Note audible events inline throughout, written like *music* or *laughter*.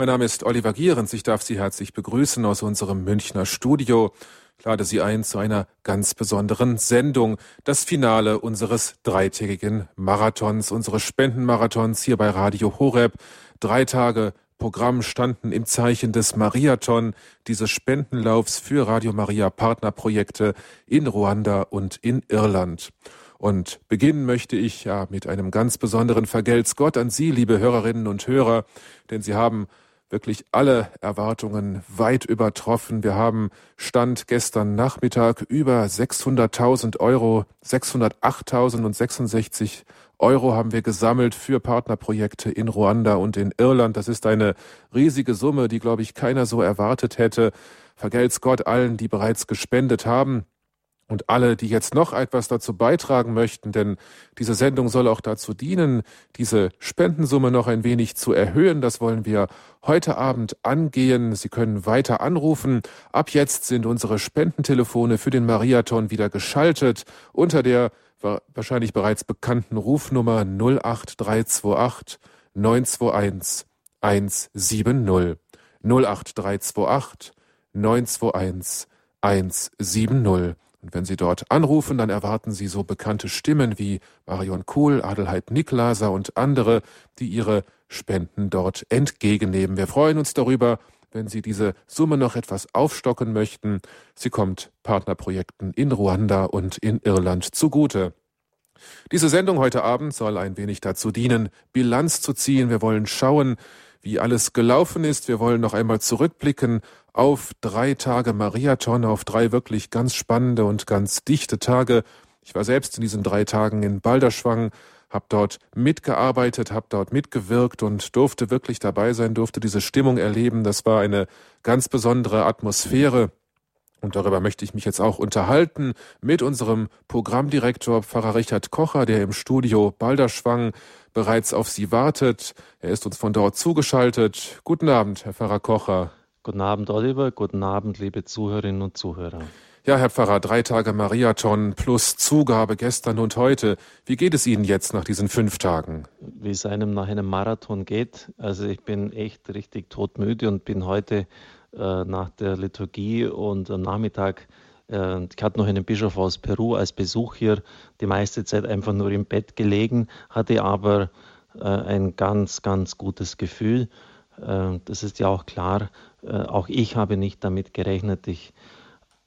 Mein Name ist Oliver Gierens. Ich darf Sie herzlich begrüßen aus unserem Münchner Studio. Ich lade Sie ein zu einer ganz besonderen Sendung. Das Finale unseres dreitägigen Marathons, unseres Spendenmarathons hier bei Radio Horeb. Drei Tage Programm standen im Zeichen des Mariathon, dieses Spendenlaufs für Radio Maria Partnerprojekte in Ruanda und in Irland. Und beginnen möchte ich ja mit einem ganz besonderen Vergelt's Gott an Sie, liebe Hörerinnen und Hörer, denn Sie haben wirklich alle Erwartungen weit übertroffen. Wir haben Stand gestern Nachmittag über 600.000 Euro, 608.066 Euro haben wir gesammelt für Partnerprojekte in Ruanda und in Irland. Das ist eine riesige Summe, die, glaube ich, keiner so erwartet hätte. Vergelt's Gott allen, die bereits gespendet haben. Und alle, die jetzt noch etwas dazu beitragen möchten, denn diese Sendung soll auch dazu dienen, diese Spendensumme noch ein wenig zu erhöhen. Das wollen wir heute Abend angehen. Sie können weiter anrufen. Ab jetzt sind unsere Spendentelefone für den Mariathon wieder geschaltet unter der wahrscheinlich bereits bekannten Rufnummer 08328 921 170. 08328 921 170. Und wenn Sie dort anrufen, dann erwarten Sie so bekannte Stimmen wie Marion Kohl, Adelheid Niklaser und andere, die ihre Spenden dort entgegennehmen. Wir freuen uns darüber, wenn Sie diese Summe noch etwas aufstocken möchten. Sie kommt Partnerprojekten in Ruanda und in Irland zugute. Diese Sendung heute Abend soll ein wenig dazu dienen, Bilanz zu ziehen. Wir wollen schauen, wie alles gelaufen ist. Wir wollen noch einmal zurückblicken auf drei Tage Mariathon, auf drei wirklich ganz spannende und ganz dichte Tage. Ich war selbst in diesen drei Tagen in Balderschwang, habe dort mitgearbeitet, habe dort mitgewirkt und durfte wirklich dabei sein, durfte diese Stimmung erleben. Das war eine ganz besondere Atmosphäre. Und darüber möchte ich mich jetzt auch unterhalten mit unserem Programmdirektor Pfarrer Richard Kocher, der im Studio Balderschwang bereits auf Sie wartet. Er ist uns von dort zugeschaltet. Guten Abend, Herr Pfarrer Kocher. Guten Abend, Oliver. Guten Abend, liebe Zuhörerinnen und Zuhörer. Ja, Herr Pfarrer, drei Tage Mariathon plus Zugabe gestern und heute. Wie geht es Ihnen jetzt nach diesen fünf Tagen? Wie es einem nach einem Marathon geht. Also ich bin echt richtig todmüde und bin heute äh, nach der Liturgie und am Nachmittag ich hatte noch einen Bischof aus Peru als Besuch hier, die meiste Zeit einfach nur im Bett gelegen, hatte aber äh, ein ganz, ganz gutes Gefühl. Das ist ja auch klar. Auch ich habe nicht damit gerechnet. Ich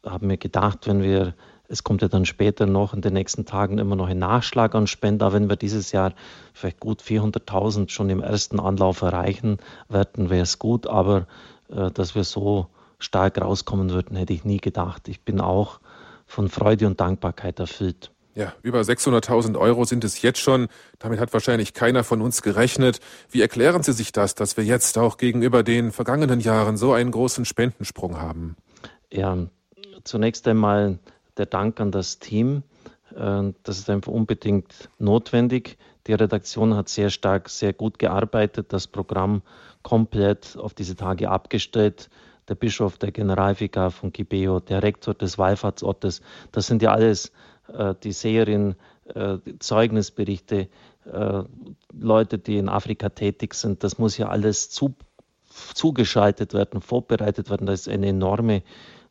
habe mir gedacht, wenn wir, es kommt ja dann später noch in den nächsten Tagen immer noch ein Nachschlag an Spenden, aber wenn wir dieses Jahr vielleicht gut 400.000 schon im ersten Anlauf erreichen werden, wäre es gut. Aber äh, dass wir so stark rauskommen würden, hätte ich nie gedacht. Ich bin auch von Freude und Dankbarkeit erfüllt. Ja, über 600.000 Euro sind es jetzt schon. Damit hat wahrscheinlich keiner von uns gerechnet. Wie erklären Sie sich das, dass wir jetzt auch gegenüber den vergangenen Jahren so einen großen Spendensprung haben? Ja, zunächst einmal der Dank an das Team. Äh, das ist einfach unbedingt notwendig. Die Redaktion hat sehr stark, sehr gut gearbeitet. Das Programm komplett auf diese Tage abgestellt. Der Bischof, der Generalvikar von Gibeo, der Rektor des Wallfahrtsortes, das sind ja alles äh, die Serien, äh, Zeugnisberichte, äh, Leute, die in Afrika tätig sind. Das muss ja alles zu, zugeschaltet werden, vorbereitet werden. Da ist eine enorme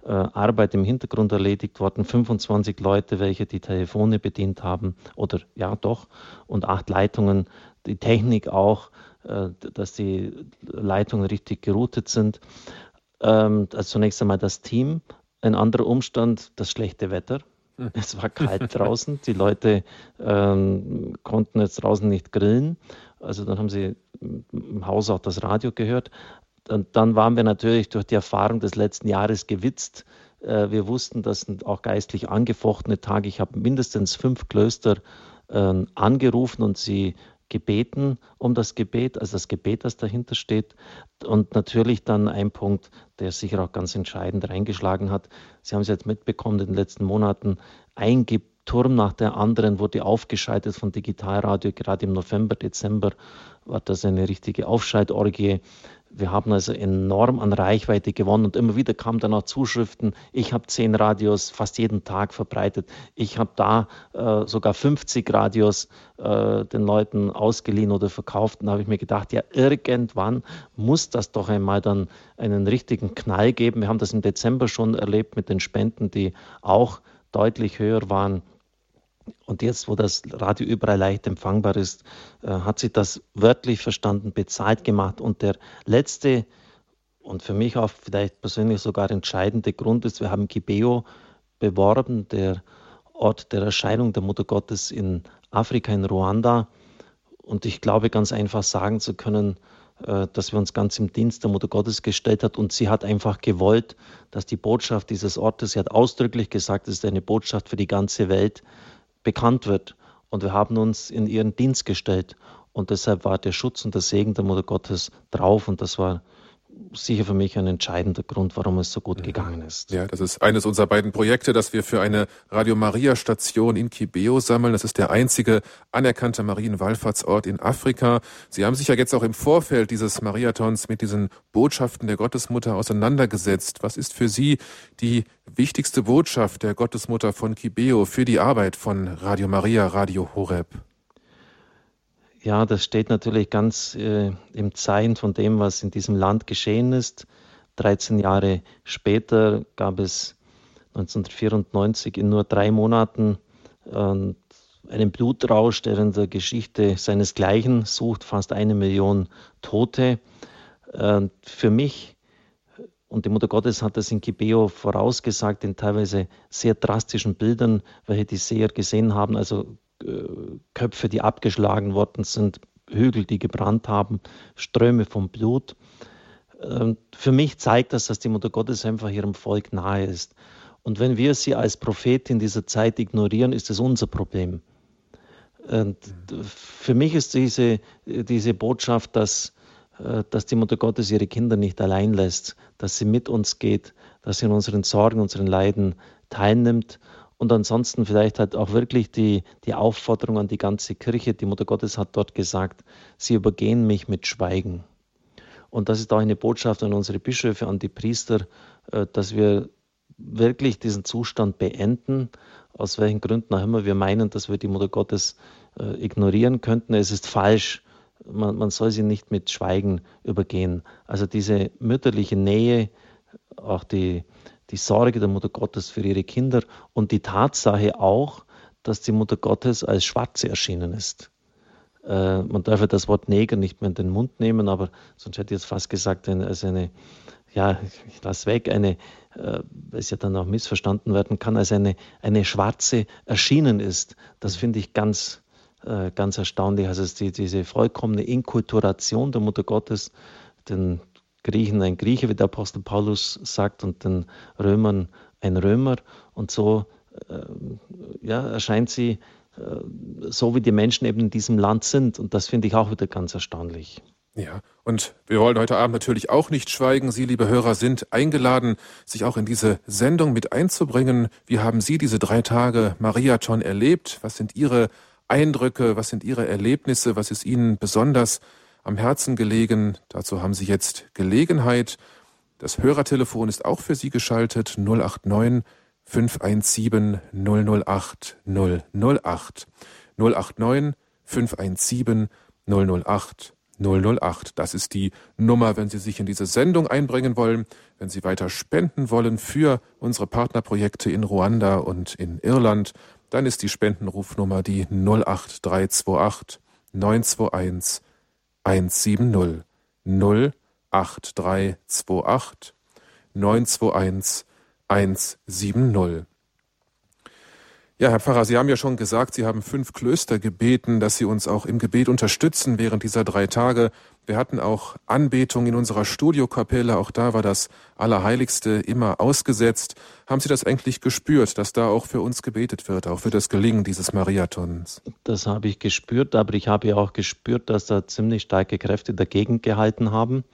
äh, Arbeit im Hintergrund erledigt worden. 25 Leute, welche die Telefone bedient haben, oder ja doch, und acht Leitungen, die Technik auch. Äh, dass die Leitungen richtig geroutet sind. Ähm, also zunächst einmal das Team. Ein anderer Umstand, das schlechte Wetter. Hm. *laughs* Es war kalt draußen. Die Leute ähm, konnten jetzt draußen nicht grillen. Also dann haben sie im Haus auch das Radio gehört. Und dann waren wir natürlich durch die Erfahrung des letzten Jahres gewitzt. Äh, wir wussten, das sind auch geistlich angefochtene Tage. Ich habe mindestens fünf Klöster äh, angerufen und sie gebeten um das Gebet, also das Gebet, das dahinter steht. Und natürlich dann ein Punkt, der sicher auch ganz entscheidend reingeschlagen hat. Sie haben es jetzt mitbekommen in den letzten Monaten, ein Turm nach der anderen wurde aufgeschaltet von Digitalradio. Gerade im November, Dezember war das eine richtige Aufschaltorgie. Wir haben also enorm an Reichweite gewonnen und immer wieder kamen dann auch Zuschriften. Ich habe zehn Radios fast jeden Tag verbreitet. Ich habe da äh, sogar 50 Radios äh, den Leuten ausgeliehen oder verkauft. Und da habe ich mir gedacht, ja, irgendwann muss das doch einmal dann einen richtigen Knall geben. Wir haben das im Dezember schon erlebt mit den Spenden, die auch deutlich höher waren. Und jetzt, wo das Radio überall leicht empfangbar ist, äh, hat sich das wörtlich verstanden, bezahlt gemacht. Und der letzte und für mich auch vielleicht persönlich sogar entscheidende Grund ist, wir haben Gibeo beworben, der Ort der Erscheinung der Mutter Gottes in Afrika, in Ruanda. Und ich glaube, ganz einfach sagen zu können, äh, dass wir uns ganz im Dienst der Mutter Gottes gestellt hat und sie hat einfach gewollt, dass die Botschaft dieses Ortes, sie hat ausdrücklich gesagt, es ist eine Botschaft für die ganze Welt, bekannt wird. Und wir haben uns in ihren Dienst gestellt. Und deshalb war der Schutz und der Segen der Mutter Gottes drauf. Und das war sicher für mich ein entscheidender Grund, warum es so gut mhm. gegangen ist. Ja, das ist eines unserer beiden Projekte, das wir für eine Radio Maria Station in Kibeo sammeln. Das ist der einzige anerkannte Marienwallfahrtsort in Afrika. Sie haben sich ja jetzt auch im Vorfeld dieses Mariathons mit diesen Botschaften der Gottesmutter auseinandergesetzt. Was ist für Sie die wichtigste Botschaft der Gottesmutter von Kibeo für die Arbeit von Radio Maria, Radio Horeb? Ja, das steht natürlich ganz äh, im Zeichen von dem, was in diesem Land geschehen ist. 13 Jahre später gab es 1994 in nur drei Monaten äh, einen Blutrausch, der in der Geschichte seinesgleichen sucht, fast eine Million Tote. Äh, für mich und die Mutter Gottes hat das in Kibeo vorausgesagt, in teilweise sehr drastischen Bildern, welche die Seher gesehen haben, also Köpfe, die abgeschlagen worden sind, Hügel, die gebrannt haben, Ströme von Blut. Ähm, für mich zeigt das, dass die Mutter Gottes einfach ihrem Volk nahe ist. Und wenn wir sie als Prophet in dieser Zeit ignorieren, ist es unser Problem. Und für mich ist diese, diese Botschaft, dass, äh, dass die Mutter Gottes ihre Kinder nicht allein lässt, dass sie mit uns geht, dass sie in unseren Sorgen, unseren Leiden teilnimmt und ansonsten vielleicht halt auch wirklich die, die Aufforderung an die ganze Kirche. Die Mutter Gottes hat dort gesagt, sie übergehen mich mit Schweigen. Und das ist auch eine Botschaft an unsere Bischöfe, an die Priester, äh, dass wir wirklich diesen Zustand beenden, aus welchen Gründen auch immer wir meinen, dass wir die Mutter Gottes äh, ignorieren könnten. Es ist falsch. Man, man soll sie nicht mit Schweigen übergehen. Also diese mütterliche Nähe, auch die, die Sorge der Mutter Gottes für ihre Kinder und die Tatsache auch, dass die Mutter Gottes als Schwarze erschienen ist. Äh, man darf ja das Wort Neger nicht mehr in den Mund nehmen, aber sonst hätte ich jetzt fast gesagt, als eine, ja, ich lasse weg, eine, äh, es ja dann auch missverstanden werden kann, als eine, eine Schwarze erschienen ist. Das finde ich ganz, äh, ganz erstaunlich. Also die, diese vollkommene Inkulturation der Mutter Gottes, den, Griechen ein Grieche, wie der Apostel Paulus sagt, und den Römern ein Römer. Und so äh, ja, erscheint sie äh, so, wie die Menschen eben in diesem Land sind. Und das finde ich auch wieder ganz erstaunlich. Ja, und wir wollen heute Abend natürlich auch nicht schweigen. Sie, liebe Hörer, sind eingeladen, sich auch in diese Sendung mit einzubringen. Wie haben Sie diese drei Tage Mariathon erlebt? Was sind Ihre Eindrücke? Was sind Ihre Erlebnisse? Was ist Ihnen besonders am Herzen gelegen. Dazu haben Sie jetzt Gelegenheit. Das Hörertelefon ist auch für Sie geschaltet 089 517 008 008 089 517 008 008. Das ist die Nummer, wenn Sie sich in diese Sendung einbringen wollen, wenn Sie weiter spenden wollen für unsere Partnerprojekte in Ruanda und in Irland, dann ist die Spendenrufnummer die 08328 921 170 08328 921 170. Ja, Herr Pfarrer, Sie haben ja schon gesagt, Sie haben fünf Klöster gebeten, dass Sie uns auch im Gebet unterstützen während dieser drei Tage. Wir hatten auch Anbetung in unserer Studiokapelle, auch da war das Allerheiligste immer ausgesetzt. Haben Sie das eigentlich gespürt, dass da auch für uns gebetet wird, auch für das Gelingen dieses Marathons? Das habe ich gespürt, aber ich habe ja auch gespürt, dass da ziemlich starke Kräfte dagegen gehalten haben.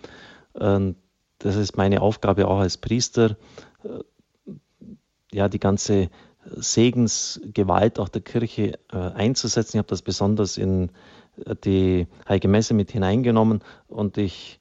Ähm, das ist meine Aufgabe auch als Priester, äh, ja, die ganze Segensgewalt auch der Kirche äh, einzusetzen. Ich habe das besonders in die Heilige Messe mit hineingenommen und ich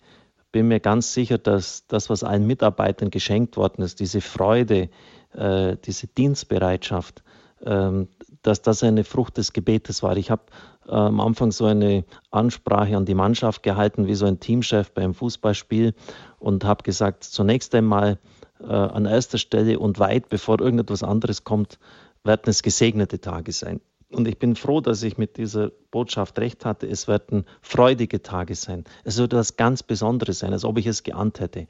bin mir ganz sicher, dass das, was allen Mitarbeitern geschenkt worden ist, diese Freude, äh, diese Dienstbereitschaft, ähm, dass das eine Frucht des Gebetes war. Ich habe äh, am Anfang so eine Ansprache an die Mannschaft gehalten, wie so ein Teamchef beim Fußballspiel und habe gesagt, zunächst einmal äh, an erster Stelle und weit bevor irgendetwas anderes kommt, werden es gesegnete Tage sein. Und ich bin froh, dass ich mit dieser Botschaft recht hatte. Es werden freudige Tage sein. Es wird etwas ganz Besonderes sein, als ob ich es geahnt hätte.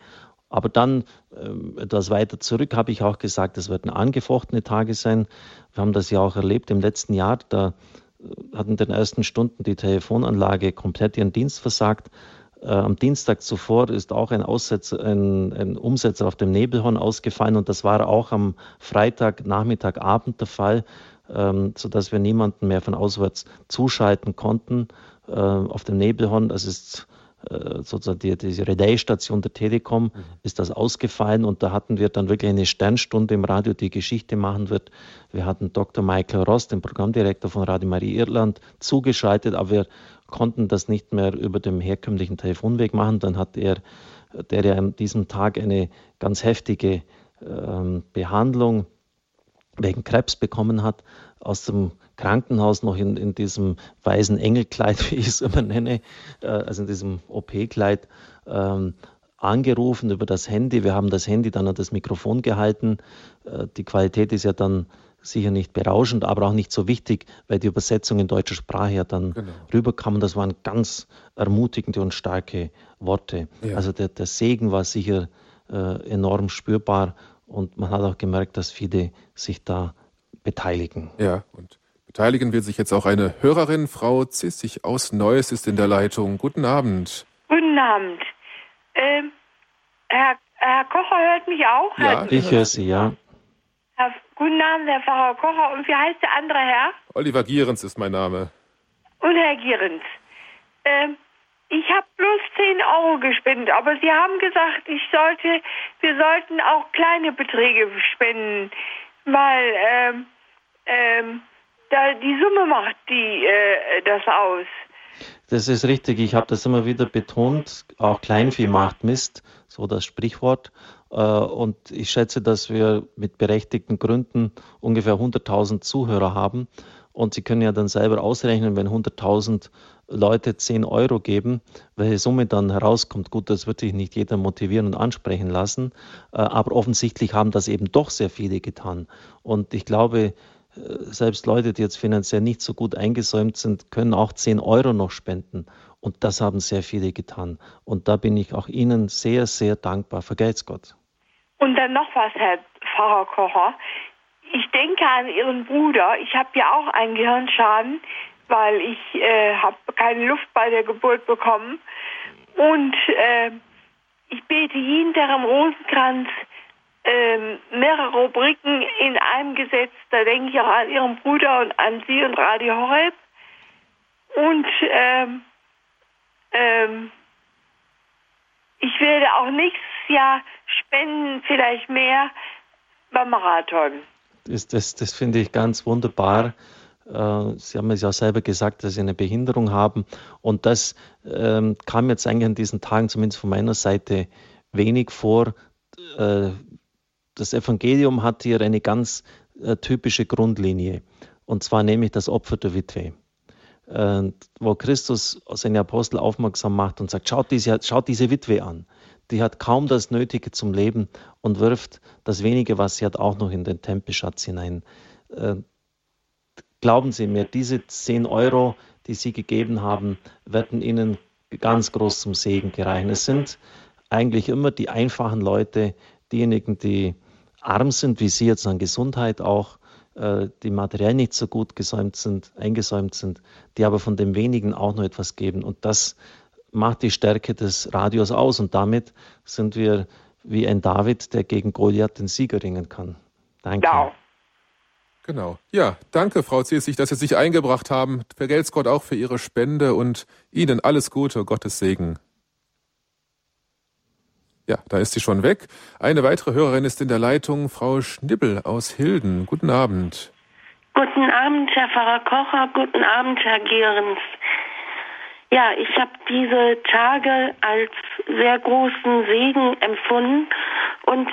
Aber dann äh, etwas weiter zurück habe ich auch gesagt, es werden angefochtene Tage sein. Wir haben das ja auch erlebt im letzten Jahr. Da äh, hat in den ersten Stunden die Telefonanlage komplett ihren Dienst versagt. Äh, am Dienstag zuvor ist auch ein, Aussetzer, ein, ein, Umsetzer auf dem Nebelhorn ausgefallen und das war auch am Freitag, Nachmittag, Abend der Fall ähm, sodass wir niemanden mehr von auswärts zuschalten konnten. Äh, auf dem Nebelhorn, das ist äh, sozusagen die, diese Relaisstation der Telekom, mhm. ist das ausgefallen und da hatten wir dann wirklich eine Sternstunde im Radio, die Geschichte machen wird. Wir hatten Dr. Michael Ross, den Programmdirektor von Radio Marie Irland, zugeschaltet, aber wir konnten das nicht mehr über dem herkömmlichen Telefonweg machen. Dann hat er, der ja an diesem Tag eine ganz heftige ähm, Behandlung wegen Krebs bekommen hat, aus dem Krankenhaus noch in, in diesem weißen Engelkleid, *laughs* wie ich es immer nenne, äh, also in diesem OP-Kleid, ähm, angerufen über das Handy. Wir haben das Handy dann an das Mikrofon gehalten. Äh, die Qualität ist ja dann sicher nicht berauschend, aber auch nicht so wichtig, weil die Übersetzung in deutscher Sprache ja dann genau. rüberkam. Und das waren ganz ermutigende und starke Worte. Ja. Also der, der, Segen war sicher äh, enorm spürbar und man hat auch gemerkt, dass viele sich da beteiligen. Ja, und beteiligen will sich jetzt auch eine Hörerin. Frau Zissig aus Neuss ist in der Leitung. Guten Abend. Guten Abend. Ähm, Herr, Herr, Kocher hört mich auch? Ja, hört ich höre Sie, ja. Herr, guten Abend, Herr Pfarrer Kocher. Und wie heißt der andere Herr? Oliver Gierens ist mein Name. Und Herr Gierens. Ähm, ich habe bloß 10 Euro gespendet, aber Sie haben gesagt, ich sollte, wir sollten auch kleine Beträge spenden, weil ähm, ähm, da die Summe macht die äh, das aus. Das ist richtig. Ich habe das immer wieder betont. Auch Kleinvieh macht Mist, so das Sprichwort. Äh, und ich schätze, dass wir mit berechtigten Gründen ungefähr 100.000 Zuhörer haben. Und Sie können ja dann selber ausrechnen, wenn 100.000 Leute 10 Euro geben, welche Summe dann herauskommt. Gut, das wird sich nicht jeder motivieren und ansprechen lassen, äh, aber offensichtlich haben das eben doch sehr viele getan. Und ich glaube, äh, selbst Leute, die jetzt finanziell nicht so gut eingesäumt sind, können auch 10 Euro noch spenden. Und das haben sehr viele getan. Und da bin ich auch Ihnen sehr, sehr dankbar. Vergelt's Gott. Und dann noch was, Herr Pfarrer Kocher ich denke an Ihren Bruder. Ich habe ja auch einen Gehirnschaden, weil ich äh, habe keine Luft bei der Geburt bekommen. Und äh, ich bete jeden Tag Rosenkranz äh, mehrere Rubriken in einem Gesetz. Da denke ich auch an Ihren Bruder und an Sie und Radio Horeb. Und ähm, ähm, ich werde auch nächstes Jahr spenden, vielleicht mehr beim Marathon ist das, das finde ich ganz wunderbar. Äh, Sie haben es ja selber gesagt, dass Sie eine Behinderung haben. Und das ähm, kam jetzt eigentlich an diesen Tagen, zumindest von meiner Seite, wenig vor. Äh, das Evangelium hat hier eine ganz äh, typische Grundlinie. Und zwar nämlich das Opfer der Witwe. Äh, wo Christus seine Apostel aufmerksam macht und sagt, schaut diese, schaut diese Witwe an die hat kaum das Nötige zum Leben und wirft das wenige, was sie hat, auch noch in den Tempelschatz hinein. Glauben Sie mir, diese 10 Euro, die Sie gegeben haben, werden Ihnen ganz groß zum Segen gereichen. Es sind eigentlich immer die einfachen Leute, diejenigen, die arm sind, wie Sie jetzt an Gesundheit auch, äh, die materiell nicht so gut gesäumt sind, eingesäumt sind, die aber von dem wenigen auch noch etwas geben. Und das macht die Stärke des Radios aus und damit sind wir wie ein David, der gegen Goliath den Sieger ringen kann. Danke. Ja. Genau. Ja, danke, Frau Ziesig, dass Sie sich eingebracht haben. Vergelt's Gott auch für Ihre Spende und Ihnen alles Gute, Gottes Segen. Ja, da ist sie schon weg. Eine weitere Hörerin ist in der Leitung, Frau Schnibbel aus Hilden. Guten Abend. Guten Abend, Herr Pfarrer Kocher. Guten Abend, Herr Gierens. Ja, ich habe diese Tage als sehr großen Segen empfunden und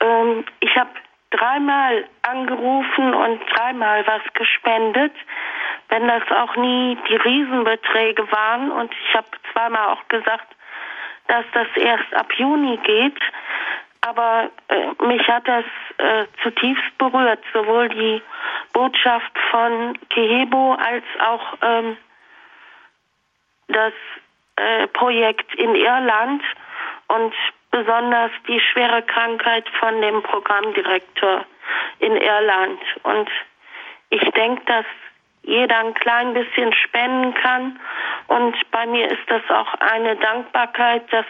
ähm, ich habe dreimal angerufen und dreimal was gespendet, wenn das auch nie die Riesenbeträge waren. Und ich habe zweimal auch gesagt, dass das erst ab Juni geht. Aber äh, mich hat das äh, zutiefst berührt, sowohl die Botschaft von Kehebo als auch ähm, das äh, Projekt in Irland und besonders die schwere Krankheit von dem Programmdirektor in Irland. Und ich denke, dass jeder ein klein bisschen spenden kann. Und bei mir ist das auch eine Dankbarkeit, dass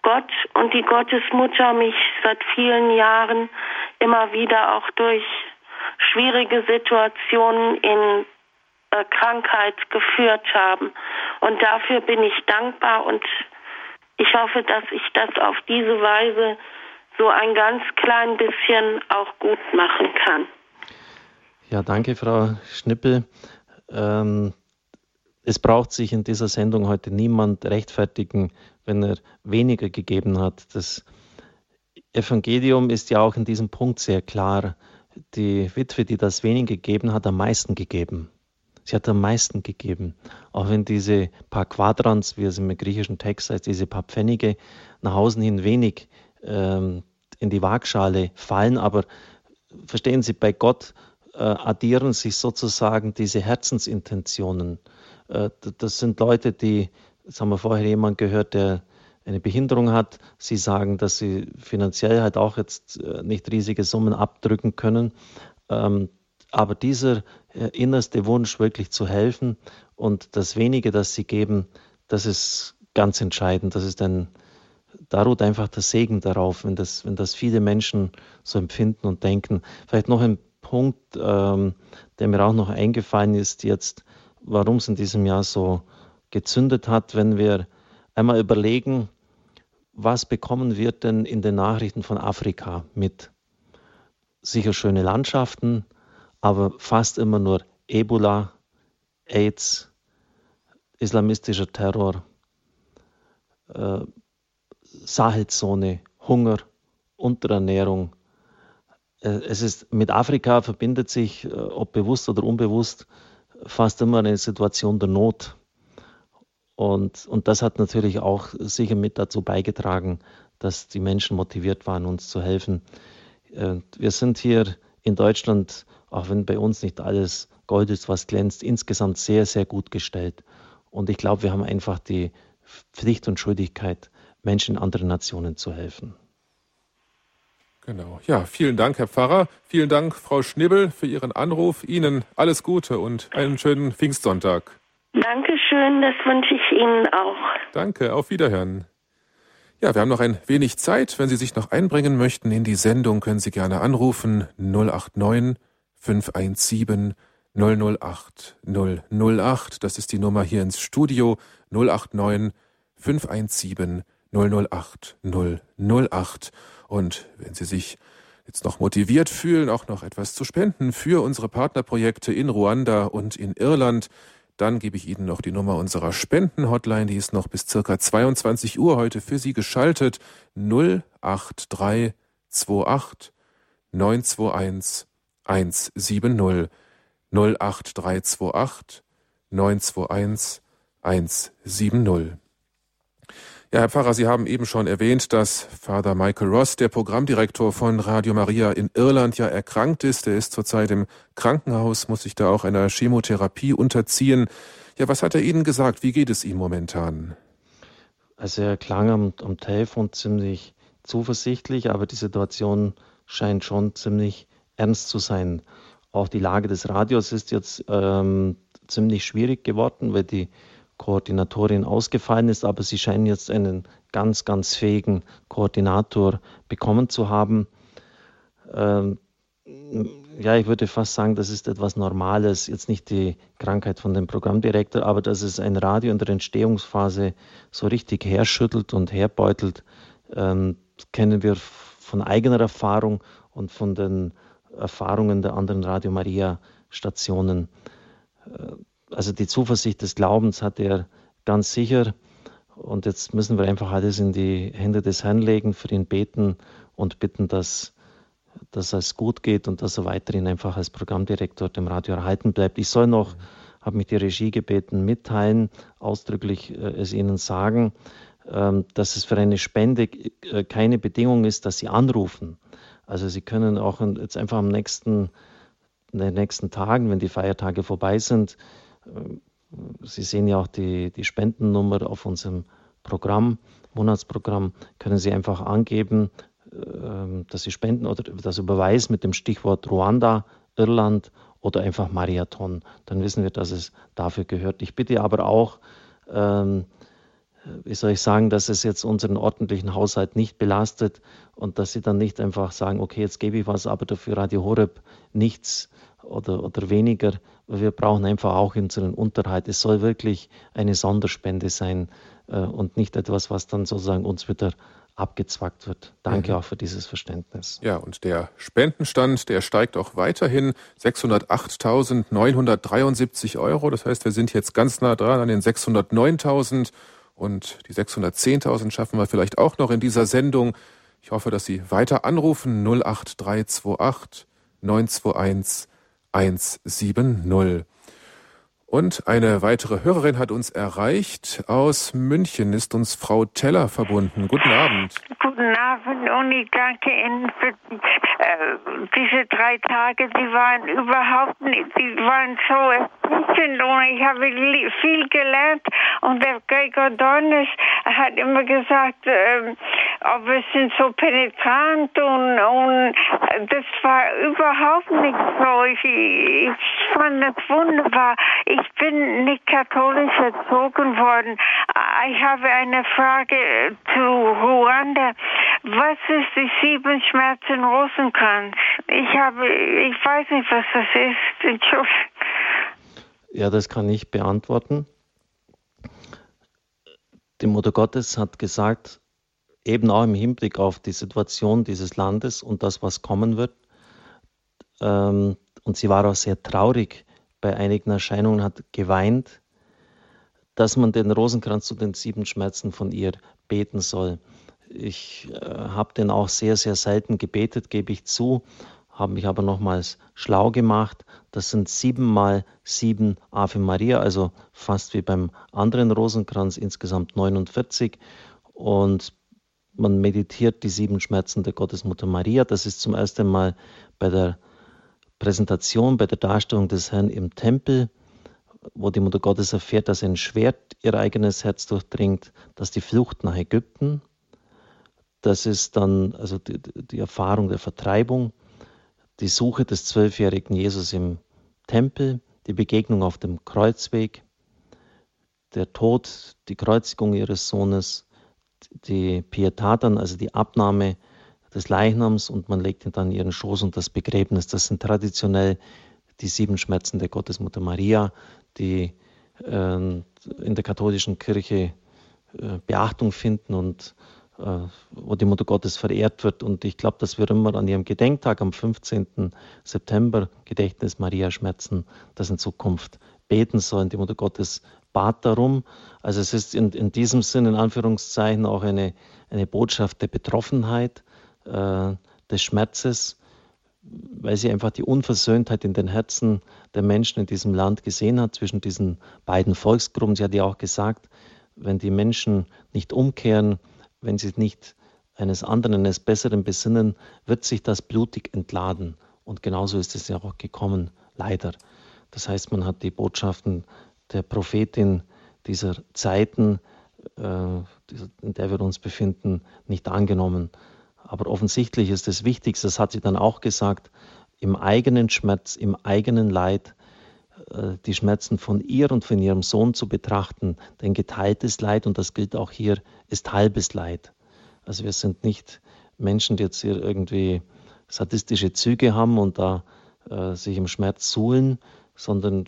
Gott und die Gottesmutter mich seit vielen Jahren immer wieder auch durch schwierige Situationen in äh, Krankheit geführt haben. Und dafür bin ich dankbar und ich hoffe, dass ich das auf diese Weise so ein ganz klein bisschen auch gut machen kann. Ja, danke, Frau Schnippel. Ähm, es braucht sich in dieser Sendung heute niemand rechtfertigen, wenn er weniger gegeben hat. Das Evangelium ist ja auch in diesem Punkt sehr klar. Die Witwe, die das wenig gegeben hat, am meisten gegeben. Sie hat am meisten gegeben. Auch wenn diese paar Quadrans, wie es im griechischen Text heißt, diese paar Pfennige nach außen hin wenig ähm, in die Waagschale fallen, aber verstehen Sie, bei Gott äh, addieren sich sozusagen diese Herzensintentionen. Äh, das sind Leute, die, das haben wir vorher jemand gehört, der eine Behinderung hat. Sie sagen, dass sie finanziell halt auch jetzt äh, nicht riesige Summen abdrücken können. Ähm, aber dieser äh, innerste Wunsch, wirklich zu helfen und das wenige, das sie geben, das ist ganz entscheidend. Das ist ein, da ruht einfach der Segen darauf, wenn das, wenn das viele Menschen so empfinden und denken. Vielleicht noch ein Punkt, ähm, der mir auch noch eingefallen ist jetzt, warum es in diesem Jahr so gezündet hat, wenn wir einmal überlegen, was bekommen wir denn in den Nachrichten von Afrika mit? Sicher schöne Landschaften, aber fast immer nur Ebola, AIDS, islamistischer Terror, äh, Sahelzone, Hunger, Unterernährung. Äh, es ist mit Afrika verbindet sich, äh, ob bewusst oder unbewusst, fast immer eine Situation der Not. Und, und das hat natürlich auch sicher mit dazu beigetragen, dass die Menschen motiviert waren, uns zu helfen. Äh, wir sind hier in Deutschland auch wenn bei uns nicht alles Gold ist, was glänzt, insgesamt sehr, sehr gut gestellt. Und ich glaube, wir haben einfach die Pflicht und Schuldigkeit, Menschen in anderen Nationen zu helfen. Genau. Ja, vielen Dank, Herr Pfarrer. Vielen Dank, Frau Schnibbel, für Ihren Anruf. Ihnen alles Gute und einen schönen Pfingstsonntag. Dankeschön, das wünsche ich Ihnen auch. Danke, auf Wiederhören. Ja, wir haben noch ein wenig Zeit. Wenn Sie sich noch einbringen möchten in die Sendung, können Sie gerne anrufen 089 517 008 008. Das ist die Nummer hier ins Studio 089 517 008 008. Und wenn Sie sich jetzt noch motiviert fühlen, auch noch etwas zu spenden für unsere Partnerprojekte in Ruanda und in Irland, dann gebe ich Ihnen noch die Nummer unserer Spendenhotline, die ist noch bis circa 22 Uhr heute für Sie geschaltet. 08328 921 170 08328 921 170. Ja, Herr Pfarrer, Sie haben eben schon erwähnt, dass Father Michael Ross, der Programmdirektor von Radio Maria in Irland, ja erkrankt ist. Er ist zurzeit im Krankenhaus, muss sich da auch einer Chemotherapie unterziehen. Ja, was hat er Ihnen gesagt? Wie geht es ihm momentan? Also er klang am, am Telefon ziemlich zuversichtlich, aber die Situation scheint schon ziemlich ernst zu sein. Auch die Lage des Radios ist jetzt ähm, ziemlich schwierig geworden, weil die Koordinatorin ausgefallen ist, aber sie scheinen jetzt einen ganz, ganz fähigen Koordinator bekommen zu haben. Ähm, ja, ich würde fast sagen, das ist etwas Normales, jetzt nicht die Krankheit von dem Programmdirektor, aber dass es ein Radio in der Entstehungsphase so richtig herschüttelt und herbeutelt, ähm, kennen wir von eigener Erfahrung und von den Erfahrungen der anderen Radio Maria Stationen. Äh, also die Zuversicht des Glaubens hat er ganz sicher. Und jetzt müssen wir einfach alles in die Hände des Herrn legen, für ihn beten und bitten, dass, dass es gut geht und dass er weiterhin einfach als Programmdirektor dem Radio erhalten bleibt. Ich soll noch, habe mich die Regie gebeten, mitteilen, ausdrücklich äh, es Ihnen sagen, ähm, dass es für eine Spende äh, keine Bedingung ist, dass Sie anrufen. Also Sie können auch jetzt einfach am nächsten, in den nächsten Tagen, wenn die Feiertage vorbei sind, Sie sehen ja auch die, die Spendennummer auf unserem Programm, Monatsprogramm, können Sie einfach angeben, ähm, dass Sie spenden oder das überweisen mit dem Stichwort Ruanda, Irland oder einfach Marathon. Dann wissen wir, dass es dafür gehört. Ich bitte aber auch, ähm, wie soll ich sagen, dass es jetzt unseren ordentlichen Haushalt nicht belastet und dass Sie dann nicht einfach sagen, okay, jetzt gebe ich was, aber dafür Radio Horeb nichts oder, oder weniger. Wir brauchen einfach auch unseren Unterhalt. Es soll wirklich eine Sonderspende sein äh, und nicht etwas, was dann sozusagen uns wieder abgezwackt wird. Danke mhm. auch für dieses Verständnis. Ja, und der Spendenstand, der steigt auch weiterhin 608.973 Euro. Das heißt, wir sind jetzt ganz nah dran an den 609.000 und die 610.000 schaffen wir vielleicht auch noch in dieser Sendung. Ich hoffe, dass Sie weiter anrufen 08328 921 170. Und eine weitere Hörerin hat uns erreicht. Aus München ist uns Frau Teller verbunden. Guten Abend. Guten Abend und ich danke Ihnen für äh, diese drei Tage. Die waren überhaupt nicht, die waren so erfrischend und ich habe viel gelernt. Und der Gregor Dornes hat immer gesagt, äh, wir sind so penetrant und, und das war überhaupt nicht so. Ich, ich fand das wunderbar. Ich bin nicht katholisch erzogen worden. Ich habe eine Frage zu Ruanda. Was ist die sieben Schmerzen Rosenkranz? Ich habe, ich weiß nicht, was das ist. Ja, das kann ich beantworten. Die Mutter Gottes hat gesagt, eben auch im Hinblick auf die Situation dieses Landes und das, was kommen wird. Ähm, und sie war auch sehr traurig bei einigen Erscheinungen, hat geweint, dass man den Rosenkranz zu den sieben Schmerzen von ihr beten soll. Ich äh, habe den auch sehr, sehr selten gebetet, gebe ich zu, habe mich aber nochmals schlau gemacht. Das sind siebenmal sieben Ave Maria, also fast wie beim anderen Rosenkranz, insgesamt 49. Und man meditiert die sieben Schmerzen der Gottesmutter Maria. Das ist zum ersten Mal bei der Präsentation, bei der Darstellung des Herrn im Tempel, wo die Mutter Gottes erfährt, dass ein Schwert ihr eigenes Herz durchdringt, dass die Flucht nach Ägypten, das ist dann also die, die Erfahrung der Vertreibung, die Suche des zwölfjährigen Jesus im Tempel, die Begegnung auf dem Kreuzweg, der Tod, die Kreuzigung ihres Sohnes, die Pietaten, also die Abnahme des Leichnams und man legt ihn dann ihren Schoß und das Begräbnis. Das sind traditionell die sieben Schmerzen der Gottesmutter Maria, die äh, in der katholischen Kirche äh, Beachtung finden und äh, wo die Mutter Gottes verehrt wird. Und ich glaube, dass wir immer an ihrem Gedenktag am 15. September, Gedächtnis Maria Schmerzen, das in Zukunft beten sollen. Die Mutter Gottes bat darum. Also es ist in, in diesem Sinn, in Anführungszeichen, auch eine, eine Botschaft der Betroffenheit, äh, des Schmerzes, weil sie einfach die Unversöhntheit in den Herzen der Menschen in diesem Land gesehen hat, zwischen diesen beiden Volksgruppen. Sie hat ja auch gesagt, wenn die Menschen nicht umkehren, wenn sie nicht eines anderen, eines Besseren besinnen, wird sich das blutig entladen. Und genauso ist es ja auch gekommen, leider. Das heißt, man hat die Botschaften der Prophetin dieser Zeiten, äh, in der wir uns befinden, nicht angenommen. Aber offensichtlich ist das Wichtigste, das hat sie dann auch gesagt, im eigenen Schmerz, im eigenen Leid äh, die Schmerzen von ihr und von ihrem Sohn zu betrachten. Denn geteiltes Leid, und das gilt auch hier, ist halbes Leid. Also wir sind nicht Menschen, die jetzt hier irgendwie sadistische Züge haben und da äh, sich im Schmerz suhlen, sondern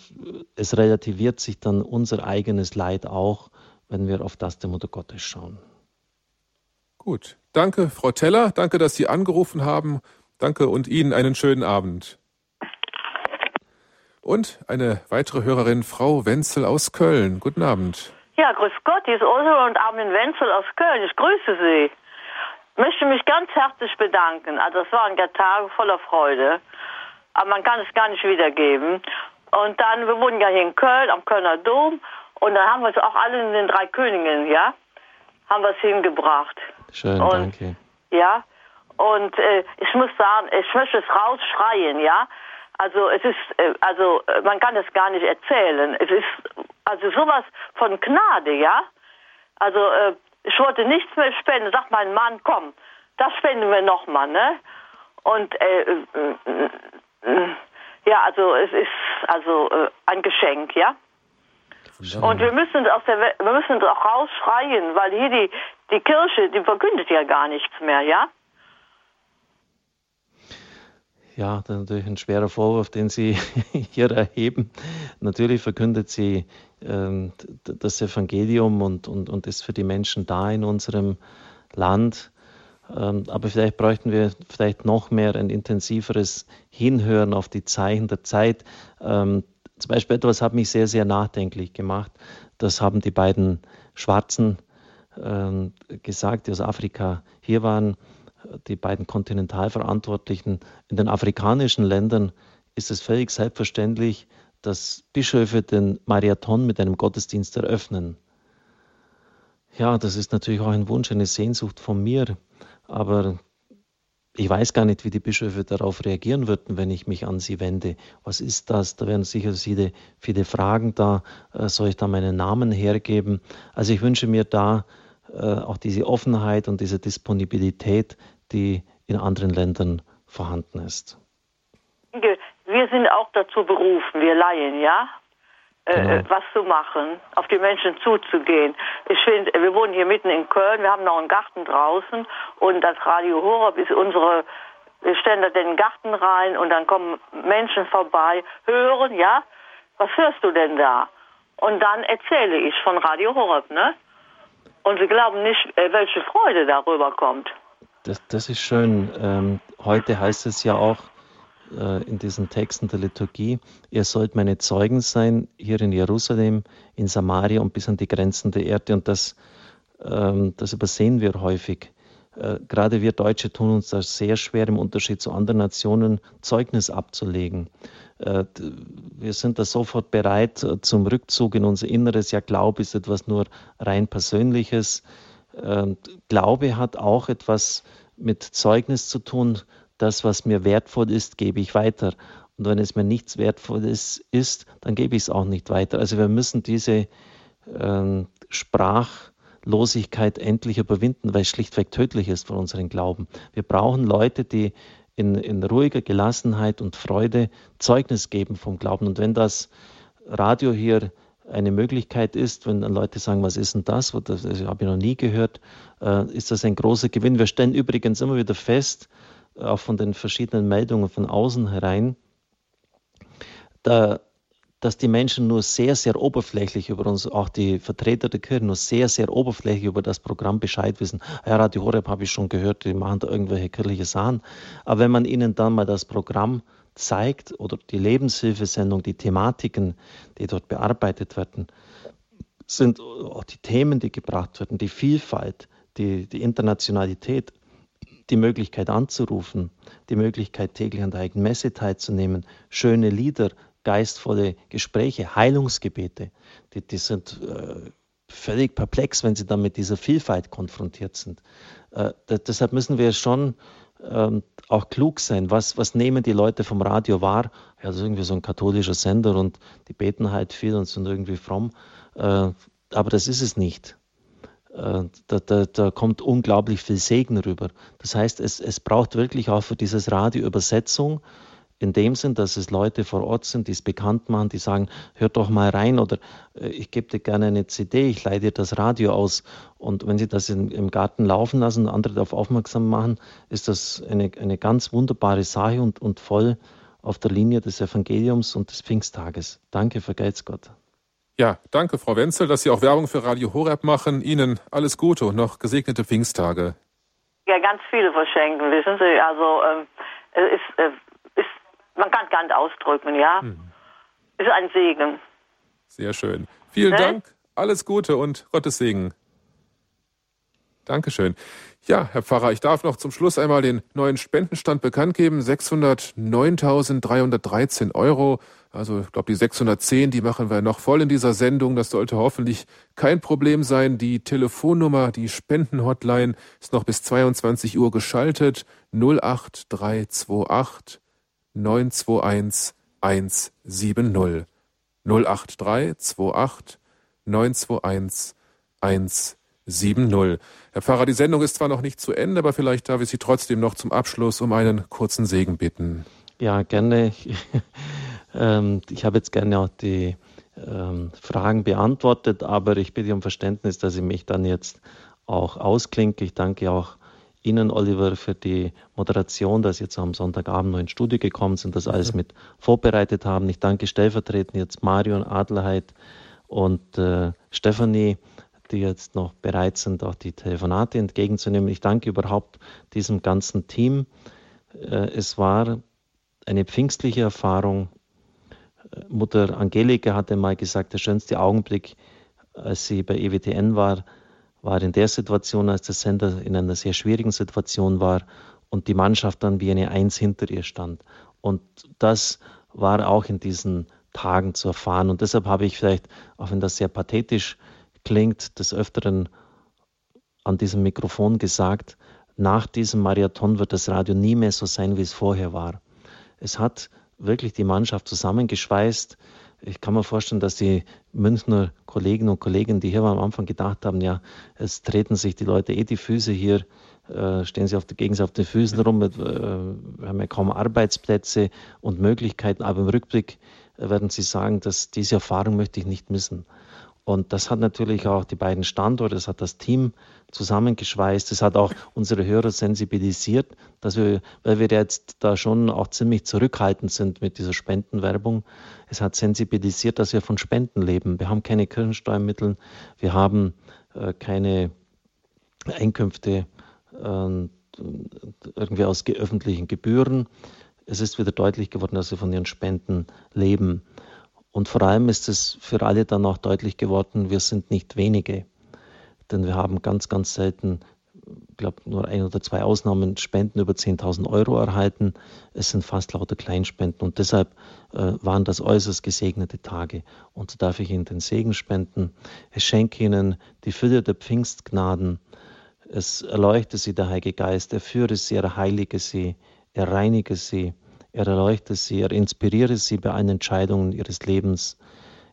es relativiert sich dann unser eigenes Leid auch, wenn wir auf das der Mutter Gottes schauen. Gut, danke, Frau Teller, danke, dass Sie angerufen haben. Danke und Ihnen einen schönen Abend. Und eine weitere Hörerin, Frau Wenzel aus Köln. Guten Abend. Ja, grüß Gott, hier ist Ursula und Armin Wenzel aus Köln. Ich grüße Sie. Ich möchte mich ganz herzlich bedanken. Also es waren ja Tage voller Freude. Aber man kann es gar nicht wiedergeben. Und dann, wir wohnen ja hier in Köln, am Kölner Dom. Und dann haben wir es auch alle in den drei Königen, ja, haben wir es hingebracht. Schön, und, danke. Ja, und äh, ich muss sagen, ich möchte es rausschreien, ja. Also es ist, äh, also äh, man kann es gar nicht erzählen. Es ist also sowas von Gnade, ja. Also äh, ich wollte nichts mehr spenden. Sagt mein Mann, komm, das spenden wir nochmal, ne? Und äh, äh, äh, ja, also es ist also äh, ein Geschenk, ja. Und wir müssen aus der wir müssen auch rausschreien, weil hier die die Kirche, die verkündet ja gar nichts mehr, ja. Ja, das ist natürlich ein schwerer Vorwurf, den Sie *laughs* hier erheben. Natürlich verkündet sie ähm, das Evangelium und, und, und ist für die Menschen da in unserem Land. Ähm, aber vielleicht bräuchten wir vielleicht noch mehr ein intensiveres Hinhören auf die Zeichen der Zeit. Ähm, zum Beispiel etwas hat mich sehr, sehr nachdenklich gemacht. Das haben die beiden Schwarzen ähm, gesagt, die aus Afrika hier waren die beiden Kontinentalverantwortlichen in den afrikanischen Ländern ist es völlig selbstverständlich, dass Bischöfe den Marathon mit einem Gottesdienst eröffnen. Ja, das ist natürlich auch ein Wunsch, eine Sehnsucht von mir, aber ich weiß gar nicht, wie die Bischöfe darauf reagieren würden, wenn ich mich an sie wende. Was ist das? Da wären sicher viele, viele Fragen da. Äh, soll ich da meinen Namen hergeben? Also ich wünsche mir da äh, auch diese Offenheit und diese Disponibilität, die in anderen Ländern vorhanden ist. Wir sind auch dazu berufen, wir Laien, ja, genau. äh, was zu machen, auf die Menschen zuzugehen. Ich finde, wir wohnen hier mitten in Köln, wir haben noch einen Garten draußen und das Radio Horeb ist unsere, wir stellen da den Garten rein und dann kommen Menschen vorbei, hören, ja, was hörst du denn da? Und dann erzähle ich von Radio Horeb, ne? Und sie glauben nicht, äh, welche Freude darüber kommt. Das, das ist schön. Ähm, heute heißt es ja auch äh, in diesen Texten der Liturgie, ihr sollt meine Zeugen sein, hier in Jerusalem, in Samaria und bis an die Grenzen der Erde. Und das, ähm, das übersehen wir häufig. Äh, gerade wir Deutsche tun uns das sehr schwer, im Unterschied zu anderen Nationen Zeugnis abzulegen. Äh, wir sind da sofort bereit äh, zum Rückzug in unser Inneres. Ja, Glaube ist etwas nur rein Persönliches. Glaube hat auch etwas mit Zeugnis zu tun. Das, was mir wertvoll ist, gebe ich weiter. Und wenn es mir nichts Wertvolles ist, dann gebe ich es auch nicht weiter. Also wir müssen diese äh, Sprachlosigkeit endlich überwinden, weil es schlichtweg tödlich ist für unseren Glauben. Wir brauchen Leute, die in, in ruhiger Gelassenheit und Freude Zeugnis geben vom Glauben. Und wenn das Radio hier eine Möglichkeit ist, wenn dann Leute sagen, was ist denn das? Das habe ich noch nie gehört, äh, ist das ein großer Gewinn. Wir stellen übrigens immer wieder fest, auch von den verschiedenen Meldungen von außen herein, da, dass die Menschen nur sehr, sehr oberflächlich über uns, auch die Vertreter der Kirche, nur sehr, sehr oberflächlich über das Programm Bescheid wissen. Ja, Radio Horeb habe ich schon gehört, die machen da irgendwelche kirchliche Sachen. Aber wenn man ihnen dann mal das Programm zeigt oder die Lebenshilfesendung, die Thematiken, die dort bearbeitet werden, sind auch die Themen, die gebracht werden, die Vielfalt, die, die Internationalität, die Möglichkeit anzurufen, die Möglichkeit täglich an der eigenen Messe teilzunehmen, schöne Lieder, geistvolle Gespräche, Heilungsgebete, die, die sind äh, völlig perplex, wenn sie dann mit dieser Vielfalt konfrontiert sind. Äh, deshalb müssen wir schon ähm, auch klug sein. Was, was nehmen die Leute vom Radio wahr? Ja, das ist irgendwie so ein katholischer Sender und die beten halt viel und sind irgendwie fromm. Äh, aber das ist es nicht. Äh, da, da, da, kommt unglaublich viel Segen rüber. Das heißt, es, es braucht wirklich auch für dieses Radio Übersetzung in dem Sinn, dass es Leute vor Ort sind, die es bekannt machen, die sagen, hör doch mal rein oder äh, ich gebe dir gerne eine CD, ich leih dir das Radio aus. Und wenn sie das in, im Garten laufen lassen und andere darauf aufmerksam machen, ist das eine, eine ganz wunderbare Sache und, und voll auf der Linie des Evangeliums und des Pfingsttages. Danke, vergelt's Gott. Ja, danke, Frau Wenzel, dass Sie auch Werbung für Radio Horeb machen. Ihnen alles Gute und noch gesegnete Pfingsttage. Ja, ganz viele verschenken, wissen Sie. Also ähm, es ist, äh, ist, man kann gar nicht ausdrücken, ja. Hm. ist ein Segen. Sehr schön. Vielen ne? Dank, alles Gute und Gottes Segen. Dankeschön. Ja, Herr Pfarrer, ich darf noch zum Schluss einmal den neuen Spendenstand bekannt geben. 609.313 Euro. Also ich glaube, die 610, die machen wir noch voll in dieser Sendung. Das sollte hoffentlich kein Problem sein. Die Telefonnummer, die Spendenhotline ist noch bis 22 Uhr geschaltet. 08328 921 170. 08328 921 170. Herr Pfarrer, die Sendung ist zwar noch nicht zu Ende, aber vielleicht darf ich Sie trotzdem noch zum Abschluss um einen kurzen Segen bitten. Ja, gerne. Ähm, ich habe jetzt gerne auch die ähm, Fragen beantwortet, aber ich bitte um Verständnis, dass ich mich dann jetzt auch ausklinke. Ich danke auch Ihnen, Oliver, für die Moderation, dass Sie jetzt am Sonntagabend noch ins Studio gekommen sind, das alles mit vorbereitet haben. Ich danke stellvertretend jetzt Marion Adelheid und äh, Stefanie die jetzt noch bereit sind, auch die Telefonate entgegenzunehmen. Ich danke überhaupt diesem ganzen Team. Äh, es war eine pfingstliche Erfahrung. Mutter Angelika hatte mal gesagt, der schönste Augenblick, als sie bei EWTN war, war in der Situation, als der Sender in einer sehr schwierigen Situation war und die Mannschaft dann wie eine Eins hinter ihr stand. Und das war auch in diesen Tagen zu erfahren. Und deshalb habe ich vielleicht, auch wenn das sehr pathetisch klingt, des Öfteren an diesem Mikrofon gesagt, nach diesem Marathon wird das Radio nie mehr so sein, wie es vorher war. Es hat wirklich die Mannschaft zusammengeschweißt. Ich kann mir vorstellen, dass die Münchner Kolleginnen und Kollegen, die hier am Anfang gedacht haben, ja, es treten sich die Leute eh die Füße hier, äh, stehen sie auf, gegen sie auf den Füßen rum, äh, wir haben ja kaum Arbeitsplätze und Möglichkeiten, aber im Rückblick werden sie sagen, dass diese Erfahrung möchte ich nicht missen. Und das hat natürlich auch die beiden Standorte, das hat das Team zusammengeschweißt, das hat auch unsere Hörer sensibilisiert, dass wir, weil wir jetzt da schon auch ziemlich zurückhaltend sind mit dieser Spendenwerbung, es hat sensibilisiert, dass wir von Spenden leben. Wir haben keine Kirchensteuermittel, wir haben äh, keine Einkünfte äh, irgendwie aus öffentlichen Gebühren. Es ist wieder deutlich geworden, dass wir von ihren Spenden leben. Und vor allem ist es für alle dann auch deutlich geworden, wir sind nicht wenige. Denn wir haben ganz, ganz selten, ich glaube nur ein oder zwei Ausnahmen, Spenden über 10.000 Euro erhalten. Es sind fast lauter Kleinspenden. Und deshalb äh, waren das äußerst gesegnete Tage. Und so darf ich Ihnen den Segen spenden. Es schenke Ihnen die Fülle der Pfingstgnaden. Es erleuchte Sie der Heilige Geist. Er führe Sie, er heilige Sie, er reinige Sie er erleuchte sie, er inspiriere sie bei allen Entscheidungen ihres Lebens.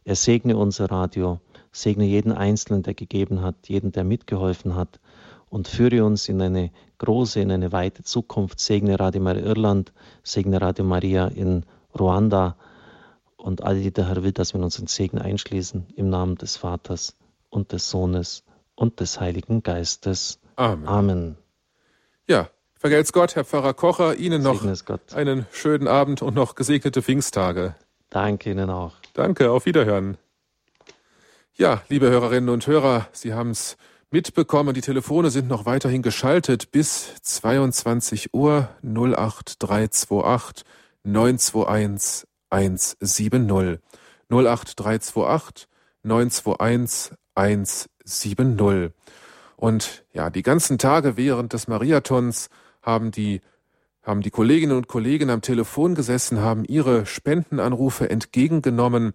Er segne unser Radio, segne jeden Einzelnen, der gegeben hat, jeden, der mitgeholfen hat und führe uns in eine große, in eine weite Zukunft. Segne Radio Maria Irland, segne Radio Maria in Ruanda und alle, die der Herr will, dass wir uns in Segen einschließen, im Namen des Vaters und des Sohnes und des Heiligen Geistes. Amen. Amen. Ja, Vergelt's Gott, Herr Pfarrer Kocher, Ihnen noch einen schönen Abend und noch gesegnete Pfingsttage. Danke Ihnen auch. Danke, auf Wiederhören. Ja, liebe Hörerinnen und Hörer, Sie haben es mitbekommen, die Telefone sind noch weiterhin geschaltet bis 22 Uhr 08328 921 170. 08328 921 170. Und ja, die ganzen Tage während des Mariathons haben die haben die Kolleginnen und Kollegen am Telefon gesessen, haben ihre Spendenanrufe entgegengenommen